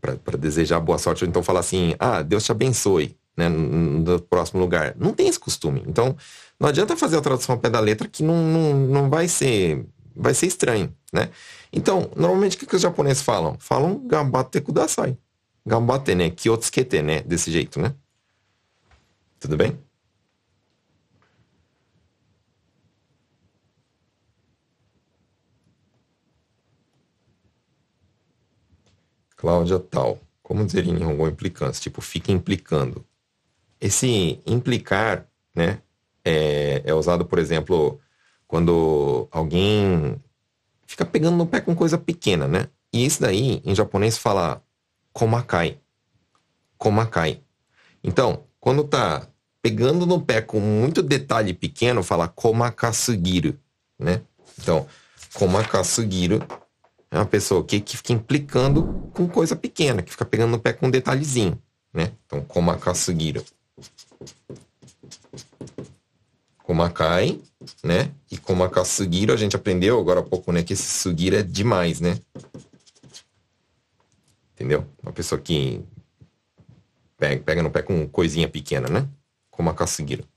é... para desejar boa sorte, ou então falar assim, ah, Deus te abençoe, né, no próximo lugar. Não tem esse costume. Então, não adianta fazer a tradução ao pé da letra que não, não, não vai ser vai ser estranho, né? Então, normalmente o que, que os japoneses falam? Falam gambate kudasai. Gambate, né? Kyotsukete, né? Desse jeito, né? Tudo bem? Cláudia Tal. Como dizer em Nihongo implicância? Tipo, fica implicando. Esse implicar, né? É, é usado, por exemplo, quando alguém fica pegando no pé com coisa pequena, né? E isso daí, em japonês, fala komakai. Komakai. Então, quando tá pegando no pé com muito detalhe pequeno, fala komakasugiru, né? Então, komakasugiru é uma pessoa que, que fica implicando com coisa pequena, que fica pegando no pé com um detalhezinho, né? Então, komakasugiru. Komakai, né? E Komaka Sugiro, a gente aprendeu agora há pouco, né? Que esse Sugiro é demais, né? Entendeu? Uma pessoa que pega, pega no pé com coisinha pequena, né? Komaka Sugiro.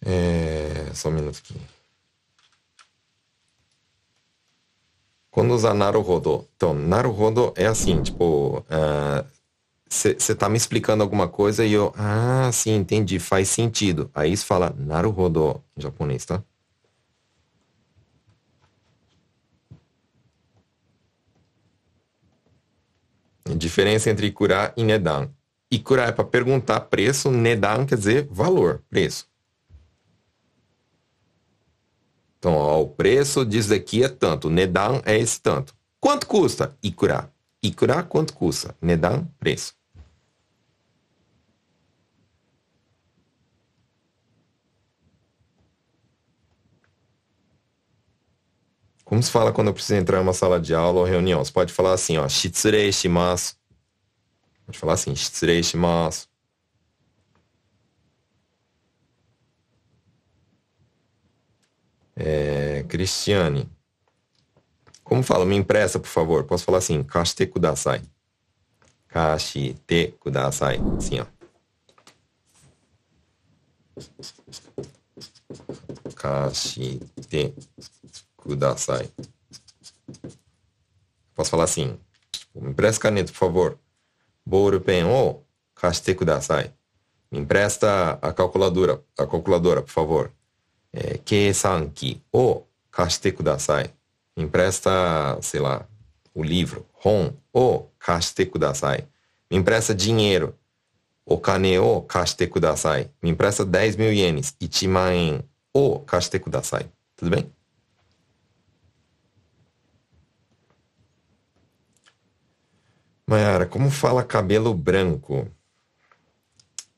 É... Só um minuto aqui. Quando usa naruhodo. Então, naruhodo é assim, tipo, você uh, tá me explicando alguma coisa e eu, ah, sim, entendi, faz sentido. Aí você fala naruhodo em japonês, tá? Diferença entre ikura e nedan. Ikura é para perguntar preço, nedan quer dizer valor, preço. Então, ó, o preço disso daqui é tanto, Nedan é esse tanto. Quanto custa? Ikura. Ikura, quanto custa? Nedan, preço. Como se fala quando eu preciso entrar em uma sala de aula ou reunião? Você pode falar assim, ó, shitsurei shimasu. Pode falar assim, shitsurei shimasu. É, Cristiane. Como fala? Me empresta, por favor. Posso falar assim, kashite kudasai. Kashite kudasai. Assim, ó. Kashite kudasai. Posso falar assim, tipo, me empresta caneta, por favor. Bouro pen o kashite kudasai. Me empresta a calculadora, a calculadora, por favor. É, keisanki o kashite kudasai. Empresta, sei lá, o livro. Hon o kashite kudasai. Me empresta dinheiro. O o kashite kudasai. Me empresta 10 mil ienes. Ichiman o kashite kudasai. Tudo bem? Mayara, como fala cabelo branco?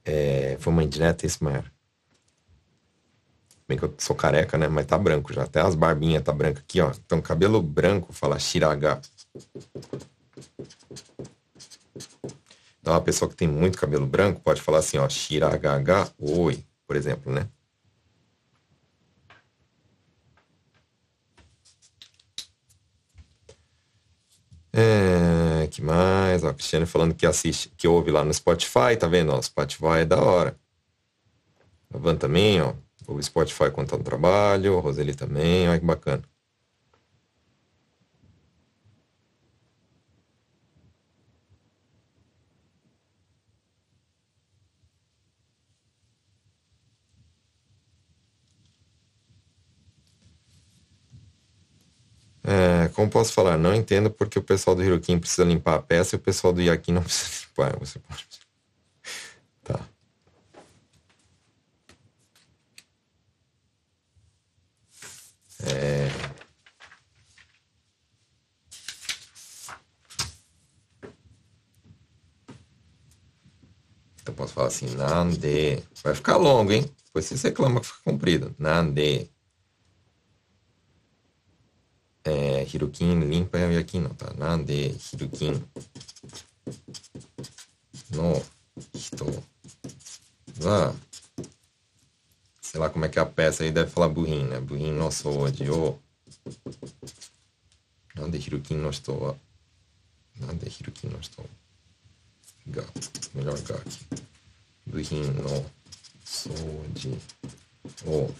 É, foi uma indireta isso, Mayara? Bem que eu sou careca, né? Mas tá branco já. Até as barbinhas tá branca aqui, ó. Então, cabelo branco fala shiraga. Então, a pessoa que tem muito cabelo branco pode falar assim, ó, shiragaga oi, por exemplo, né? É, que mais? Ó, a Cristiane falando que assiste, que ouve lá no Spotify, tá vendo? Ó, Spotify é da hora. A Van também, ó. O Spotify contando trabalho, a Roseli também, olha que bacana. É, como posso falar? Não entendo porque o pessoal do Hirokin precisa limpar a peça e o pessoal do Yakin não precisa [laughs] limpar. Você pode... Tá. É... Então posso falar assim, nande. Vai ficar longo, hein? Depois você reclama que fica comprido. Nande é, Hirukin limpa e aqui não, tá? Nande Hirukin no hito wa sei lá como é que é a peça aí deve falar burrin, né? Burrin no sou de o Nande Hirukin no wa Nande Hirukin no が、なんか、部品の掃除を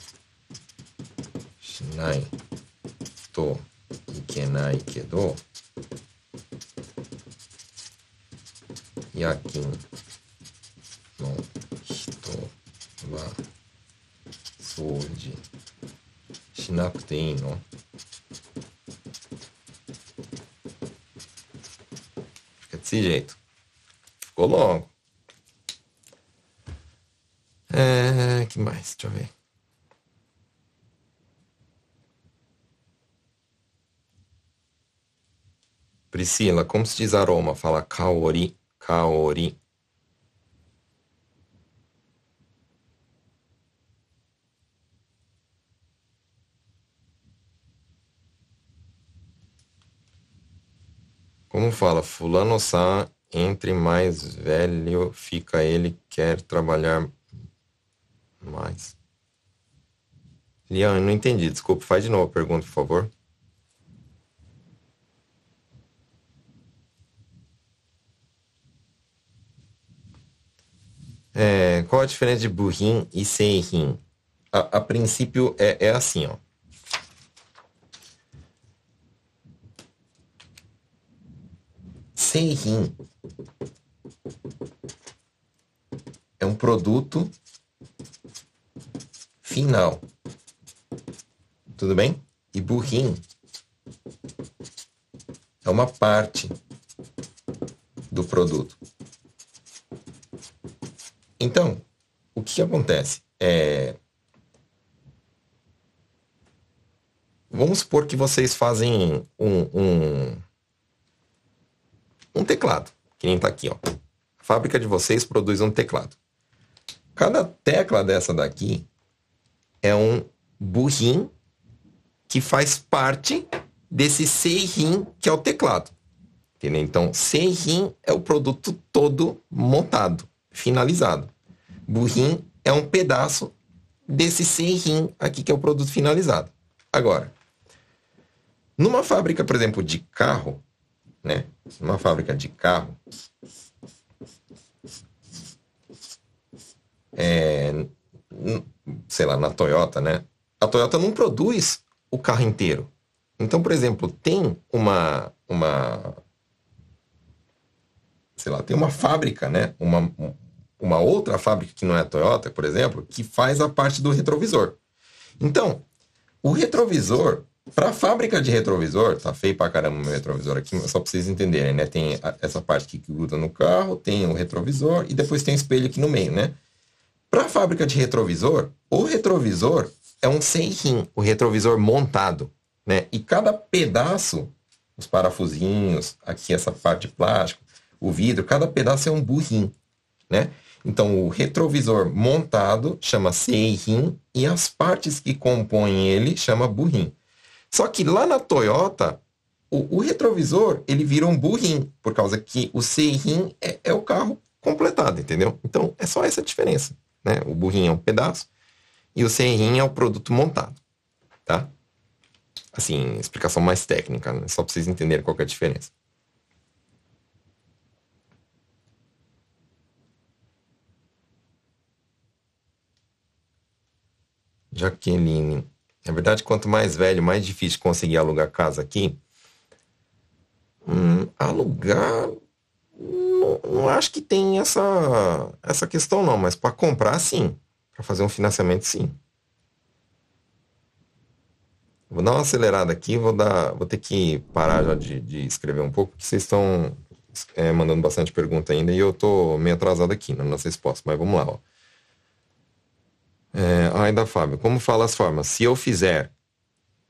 しないといけないけど、夜勤の人は掃除しなくていいの？ついじゃいと。Ficou longo. É, que mais? Deixa eu ver. Priscila, como se diz aroma? Fala kaori, kaori. Como fala? Fulano-san, entre mais velho fica ele, quer trabalhar mais. Lian, não entendi. Desculpa, faz de novo a pergunta, por favor. É, qual a diferença de burrin e seirin? A, a princípio é, é assim, ó. Seirin é um produto final. Tudo bem? E burrin é uma parte do produto. Então, o que acontece? É... Vamos supor que vocês fazem um, um teclado, que nem está aqui. Ó. A fábrica de vocês produz um teclado. Cada tecla dessa daqui é um burrinho que faz parte desse Seirin, que é o teclado. Entendeu? Então, Seirin é o produto todo montado, finalizado. Burrin é um pedaço desse Seirin aqui, que é o produto finalizado. Agora, numa fábrica, por exemplo, de carro, né? Numa fábrica de carro, é, sei lá, na Toyota, né? A Toyota não produz o carro inteiro. Então, por exemplo, tem uma, uma sei lá, tem uma fábrica, né? Uma, uma outra fábrica que não é a Toyota, por exemplo, que faz a parte do retrovisor. Então, o retrovisor, para a fábrica de retrovisor, tá feio pra caramba o meu retrovisor aqui, só para vocês entenderem, né? Tem essa parte aqui que gruda no carro, tem o retrovisor e depois tem o espelho aqui no meio, né? Para a fábrica de retrovisor, o retrovisor é um Seirin, o retrovisor montado, né? E cada pedaço, os parafusinhos, aqui essa parte de plástico, o vidro, cada pedaço é um burrim, né? Então, o retrovisor montado chama Seirin e as partes que compõem ele chama burrim. Só que lá na Toyota, o, o retrovisor, ele vira um burrim, por causa que o Seirin é, é o carro completado, entendeu? Então, é só essa diferença. Né? O burrinho é um pedaço e o serrinho é o produto montado, tá? Assim, explicação mais técnica, né? só para vocês entenderem qual é a diferença. Jaqueline. Na verdade, quanto mais velho, mais difícil conseguir alugar casa aqui. Hum, alugar não, não acho que tem essa, essa questão, não, mas para comprar, sim. Para fazer um financiamento, sim. Vou dar uma acelerada aqui, vou, dar, vou ter que parar já de, de escrever um pouco, porque vocês estão é, mandando bastante pergunta ainda e eu tô meio atrasado aqui nas nossas respostas, mas vamos lá. Ó. É, ainda, Fábio, como fala as formas? Se eu fizer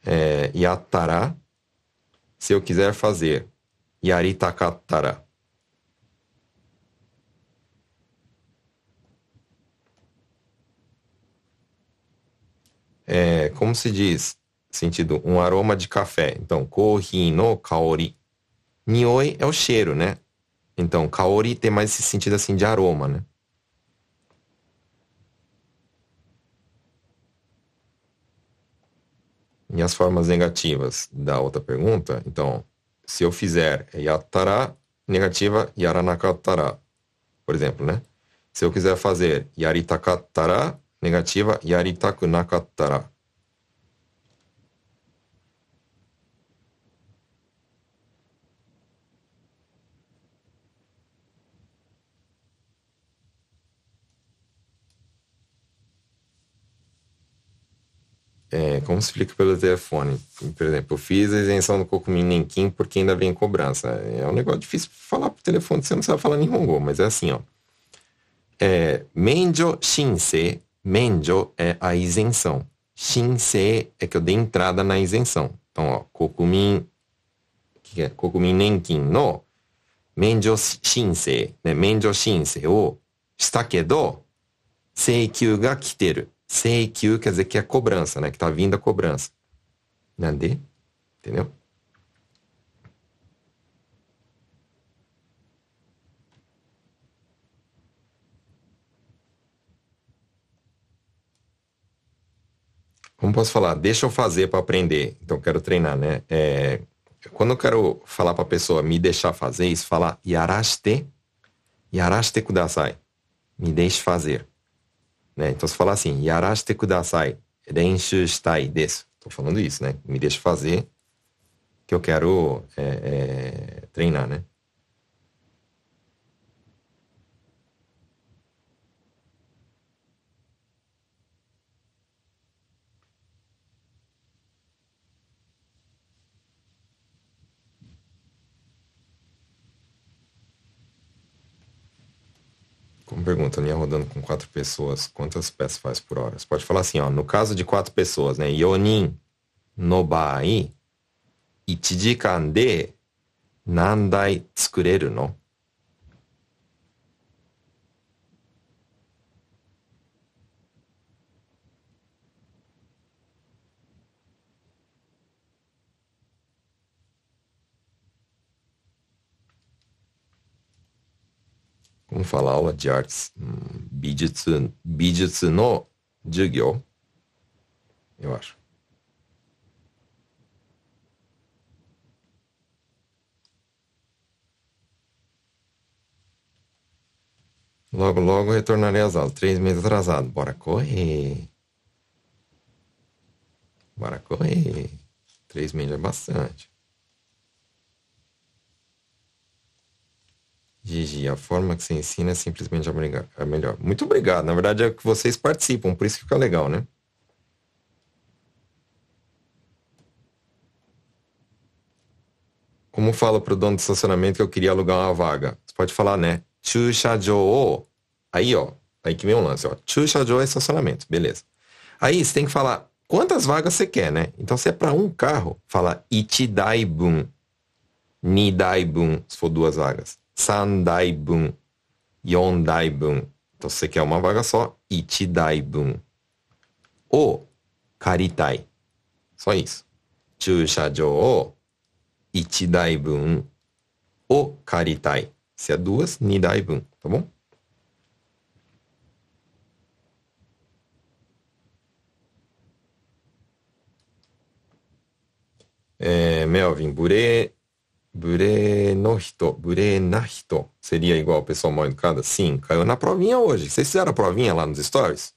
é, yatará, se eu quiser fazer yaritakatara. é, como se diz, sentido, um aroma de café. Então, kohi no kaori. Nioi é o cheiro, né? Então, kaori tem mais esse sentido assim de aroma, né? E as formas negativas da outra pergunta, então, se eu fizer yatara, negativa, yaranakatara. Por exemplo, né? Se eu quiser fazer yaritakatara, negativa, yaritaku É, como se explica pelo telefone? Por exemplo, eu fiz a isenção do Kokumin Nenkin porque ainda vem cobrança. É um negócio difícil falar por telefone, você não sabe falar Nihongo, mas é assim, ó. É, Menjo Shinsei Menjo é a isenção. Shinsei é que eu dei entrada na isenção. Então, ó, Kokumin, que é Kokumin Nenkin no Menjo Shinsei, né? Menjo Shinsei o está kedo, seikyu ga kiteru. Seikyu quer dizer que é cobrança, né? Que tá vindo a cobrança. Nande? Entendeu? como posso falar? Deixa eu fazer para aprender. Então, quero treinar, né? É, quando eu quero falar para a pessoa me deixar fazer isso, falar yarashite, yarashite kudasai. Me deixe fazer. Né? Então, se falar assim, yarashite kudasai, renshu shitai desu. Estou falando isso, né? Me deixe fazer que eu quero é, é, treinar, né? Como pergunta, linha rodando com quatro pessoas, quantas peças faz por hora? Você pode falar assim, ó, no caso de quatro pessoas, né? Yonin no bai, ichijikan de nandai tsukureru no? Como falar aula de artes? Hum, bijutsu no jugyo. Eu acho. Logo, logo retornarei às aulas. Três meses atrasado. Bora correr. Bora correr. Três meses é bastante. Gigi, a forma que você ensina é simplesmente a melhor. Muito obrigado. Na verdade é que vocês participam, por isso que fica legal, né? Como falo pro dono do estacionamento que eu queria alugar uma vaga? Você pode falar, né? Chushajou. Aí, ó. Aí que vem um lance, ó. Chushajou é estacionamento. Beleza. Aí você tem que falar quantas vagas você quer, né? Então, se é para um carro, fala ichidaibun. Nidaibun, se for duas vagas sandaibun, yondaibun. Então, se você quer uma vaga só, ichidaibun. O karitai. Só isso. Chushajo o ichidaibun o karitai. Se é duas, nidaibun, tá bom? É, Melvin, Bure Seria igual pessoa mal educada? Sim, caiu na provinha hoje. Vocês fizeram a provinha lá nos stories?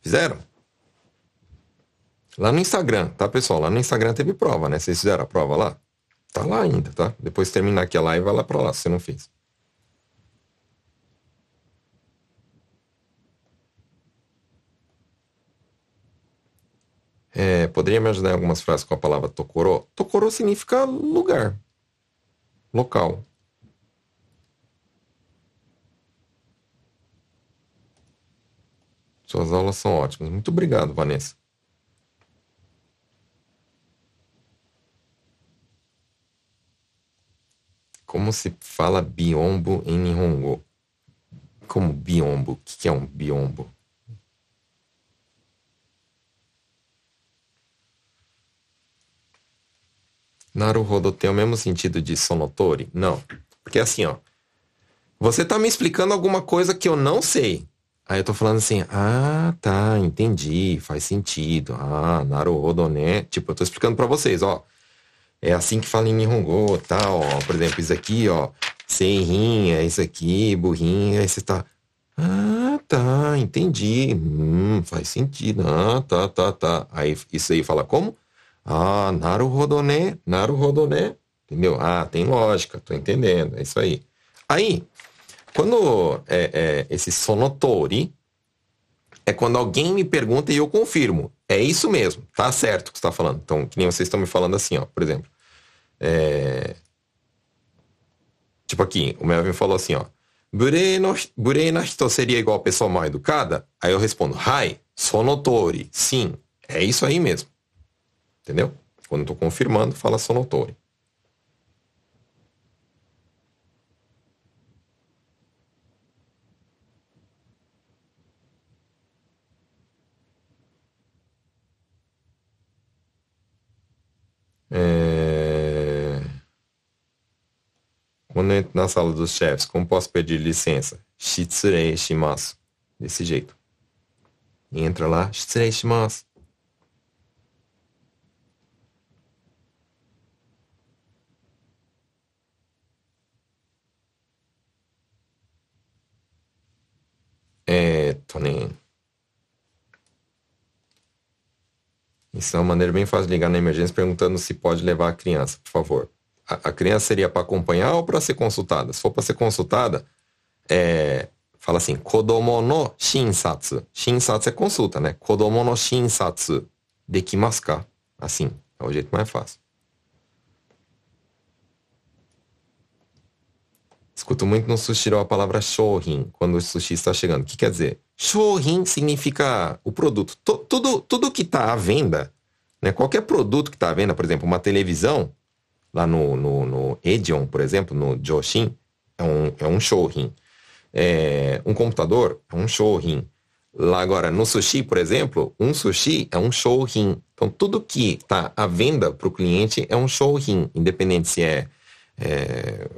Fizeram? Lá no Instagram, tá, pessoal? Lá no Instagram teve prova, né? Vocês fizeram a prova lá? Tá lá ainda, tá? Depois terminar aqui a live, vai lá pra lá, se você não fez. É, poderia me ajudar em algumas frases com a palavra Tokoro? Tokoro significa lugar local Suas aulas são ótimas. Muito obrigado, Vanessa. Como se fala biombo em Nihongo? Como biombo? O que é um biombo? Naruhodo tem o mesmo sentido de sonotori? Não. Porque assim, ó. Você tá me explicando alguma coisa que eu não sei. Aí eu tô falando assim, ah, tá, entendi, faz sentido. Ah, naruhodo, né? Tipo, eu tô explicando para vocês, ó. É assim que fala em Nihongo, tal, ó. Por exemplo, isso aqui, ó. Seirin, é isso aqui, burrinha, aí você tá... Ah, tá, entendi. Hum, faz sentido. Ah, tá, tá, tá. Aí, isso aí fala como? Ah, naruhodo né, naruhodo né. Entendeu? Ah, tem lógica, tô entendendo, é isso aí. Aí, quando é, é, esse sonotori é quando alguém me pergunta e eu confirmo. É isso mesmo, tá certo o que você está falando. Então, que nem vocês estão me falando assim, ó, por exemplo. É... Tipo aqui, o Melvin falou assim, ó. Burei na hito seria igual a pessoa mal educada? Aí eu respondo, hai, sonotori, sim, é isso aí mesmo. Entendeu? Quando estou confirmando, fala sonotone. É... Quando eu entro na sala dos chefes, como posso pedir licença? Shitsurei shimasu. Desse jeito. Entra lá, shitsurei shimasu. É, Tony. Isso é uma maneira bem fácil de ligar na emergência perguntando se pode levar a criança, por favor. A, a criança seria para acompanhar ou para ser consultada? Se for para ser consultada, é, fala assim, kodomo no shinsatsu. Shinsatsu é consulta, né? Kodomo no shinsatsu dekimasu ka? Assim, é o jeito mais fácil. Escuto muito no sushi a palavra shohin quando o sushi está chegando. O que quer dizer? Shohin significa o produto. T tudo, tudo que está à venda, né? qualquer produto que está à venda, por exemplo, uma televisão, lá no, no, no Edion, por exemplo, no Joshin, é um, é um shohin. É, um computador é um shohin. Lá agora, no sushi, por exemplo, um sushi é um shohin. Então, tudo que está à venda para o cliente é um shohin, independente se é, é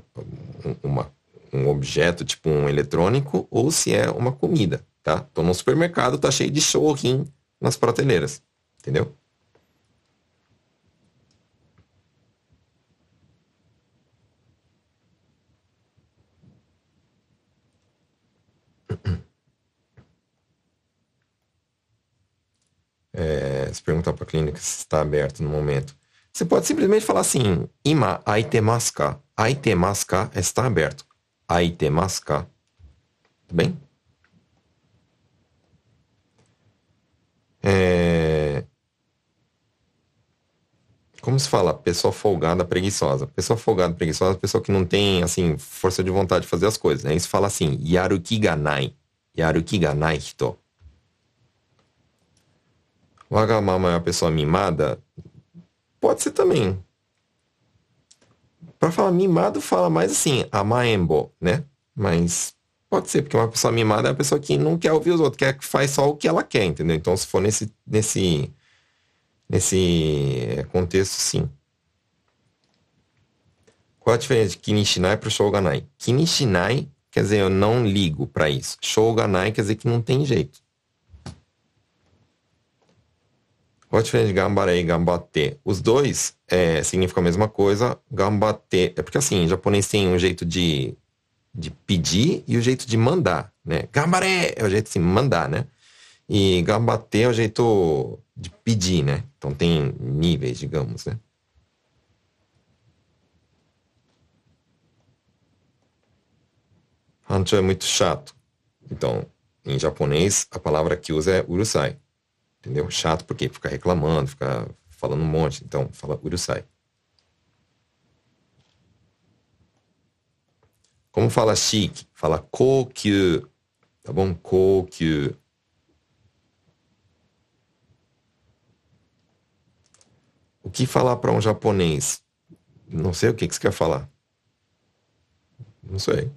uma um objeto, tipo um eletrônico, ou se é uma comida, tá? Então no supermercado tá cheio de shorin nas prateleiras, entendeu? É, se perguntar para a clínica se está aberto no momento. Você pode simplesmente falar assim, ima aitemasu ka? Aitemasu ka está aberto. Aitemasu ka? Tudo bem? É... Como se fala? Pessoa folgada, preguiçosa. Pessoa folgada, preguiçosa, pessoa que não tem, assim, força de vontade de fazer as coisas. Né? Isso fala assim, yaruki ga nai. Yaruki ga nai hito. Wagamama é uma pessoa mimada? Pode ser também. Para falar mimado, fala mais assim, amaembo, né? Mas pode ser, porque uma pessoa mimada é uma pessoa que não quer ouvir os outros, quer que faz só o que ela quer, entendeu? Então, se for nesse, nesse, nesse contexto, sim. Qual a diferença de Kinishinai para Shoganai? Kinishinai quer dizer eu não ligo para isso. Shoganai quer dizer que não tem jeito. Qual a diferença de gambarei e gambate? Os dois é, significam a mesma coisa. Gambate é porque assim, japonês tem um jeito de, de pedir e o jeito de mandar, né? Gambare é o jeito de mandar, né? E gambate é o jeito de pedir, né? Então tem níveis, digamos, né? Hancho é muito chato. Então, em japonês, a palavra que usa é urusai. Entendeu? Chato porque fica reclamando, fica falando um monte. Então, fala urusai. Como fala chique? Fala kokyu. Tá bom? Kokyu. O que falar para um japonês? Não sei o que, que você quer falar. Não sei.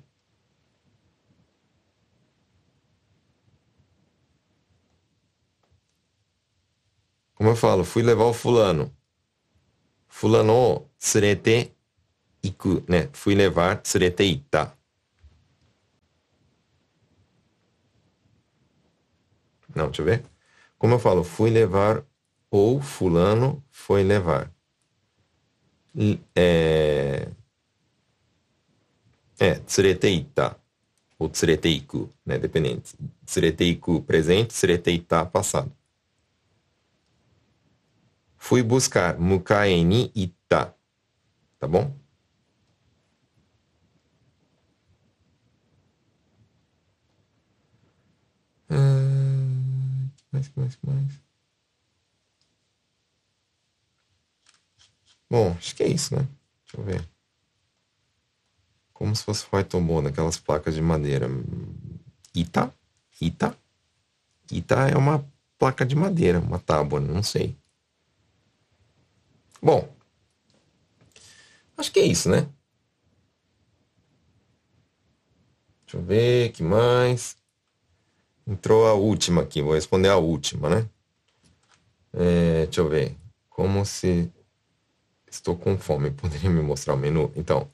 Como eu falo, fui levar o fulano. Fulano tsurete iku, né? Fui levar tsurete ita. Não, deixa eu ver. Como eu falo, fui levar ou fulano foi levar. É, é tsurete ita. Ou tsurete iku, né? Dependente. Tsurete iku presente, tsurete ita passado. Fui buscar. Mukae ni itta. Tá bom? Hum, mais, mais, mais. Bom, acho que é isso, né? Deixa eu ver. Como se fosse Faitomô, daquelas placas de madeira. Ita? Ita? Ita é uma placa de madeira, uma tábua, não sei. Bom, acho que é isso, né? Deixa eu ver, que mais? Entrou a última aqui, vou responder a última, né? É, deixa eu ver. Como se estou com fome, [laughs] poderia me mostrar o menu? Então,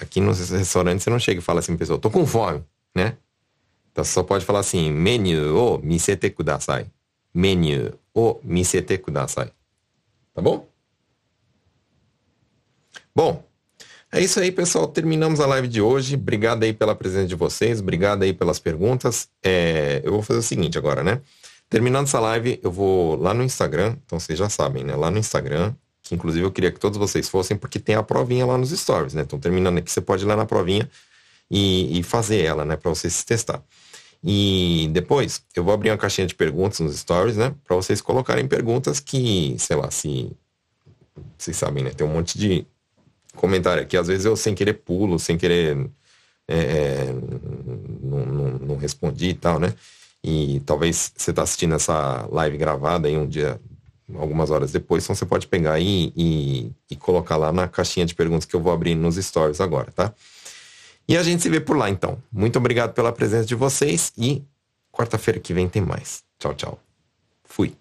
aqui nos restaurantes você não chega e fala assim, pessoal, estou com fome, né? Então você só pode falar assim, menu o misete kudasai. Menu o misete kudasai. Tá bom? Bom, é isso aí, pessoal. Terminamos a live de hoje. Obrigado aí pela presença de vocês. Obrigado aí pelas perguntas. É, eu vou fazer o seguinte agora, né? Terminando essa live, eu vou lá no Instagram. Então vocês já sabem, né? Lá no Instagram, que inclusive eu queria que todos vocês fossem, porque tem a provinha lá nos stories, né? Então terminando aqui, você pode ir lá na provinha e, e fazer ela, né? Para você se testar. E depois eu vou abrir uma caixinha de perguntas nos stories, né? Para vocês colocarem perguntas que, sei lá, se vocês sabem, né? Tem um monte de comentário aqui, às vezes eu sem querer pulo, sem querer é, é, não, não, não, respondi e tal, né? E talvez você está assistindo essa live gravada aí um dia, algumas horas depois, então você pode pegar aí e, e colocar lá na caixinha de perguntas que eu vou abrir nos stories agora, tá? E a gente se vê por lá então. Muito obrigado pela presença de vocês e quarta-feira que vem tem mais. Tchau, tchau. Fui.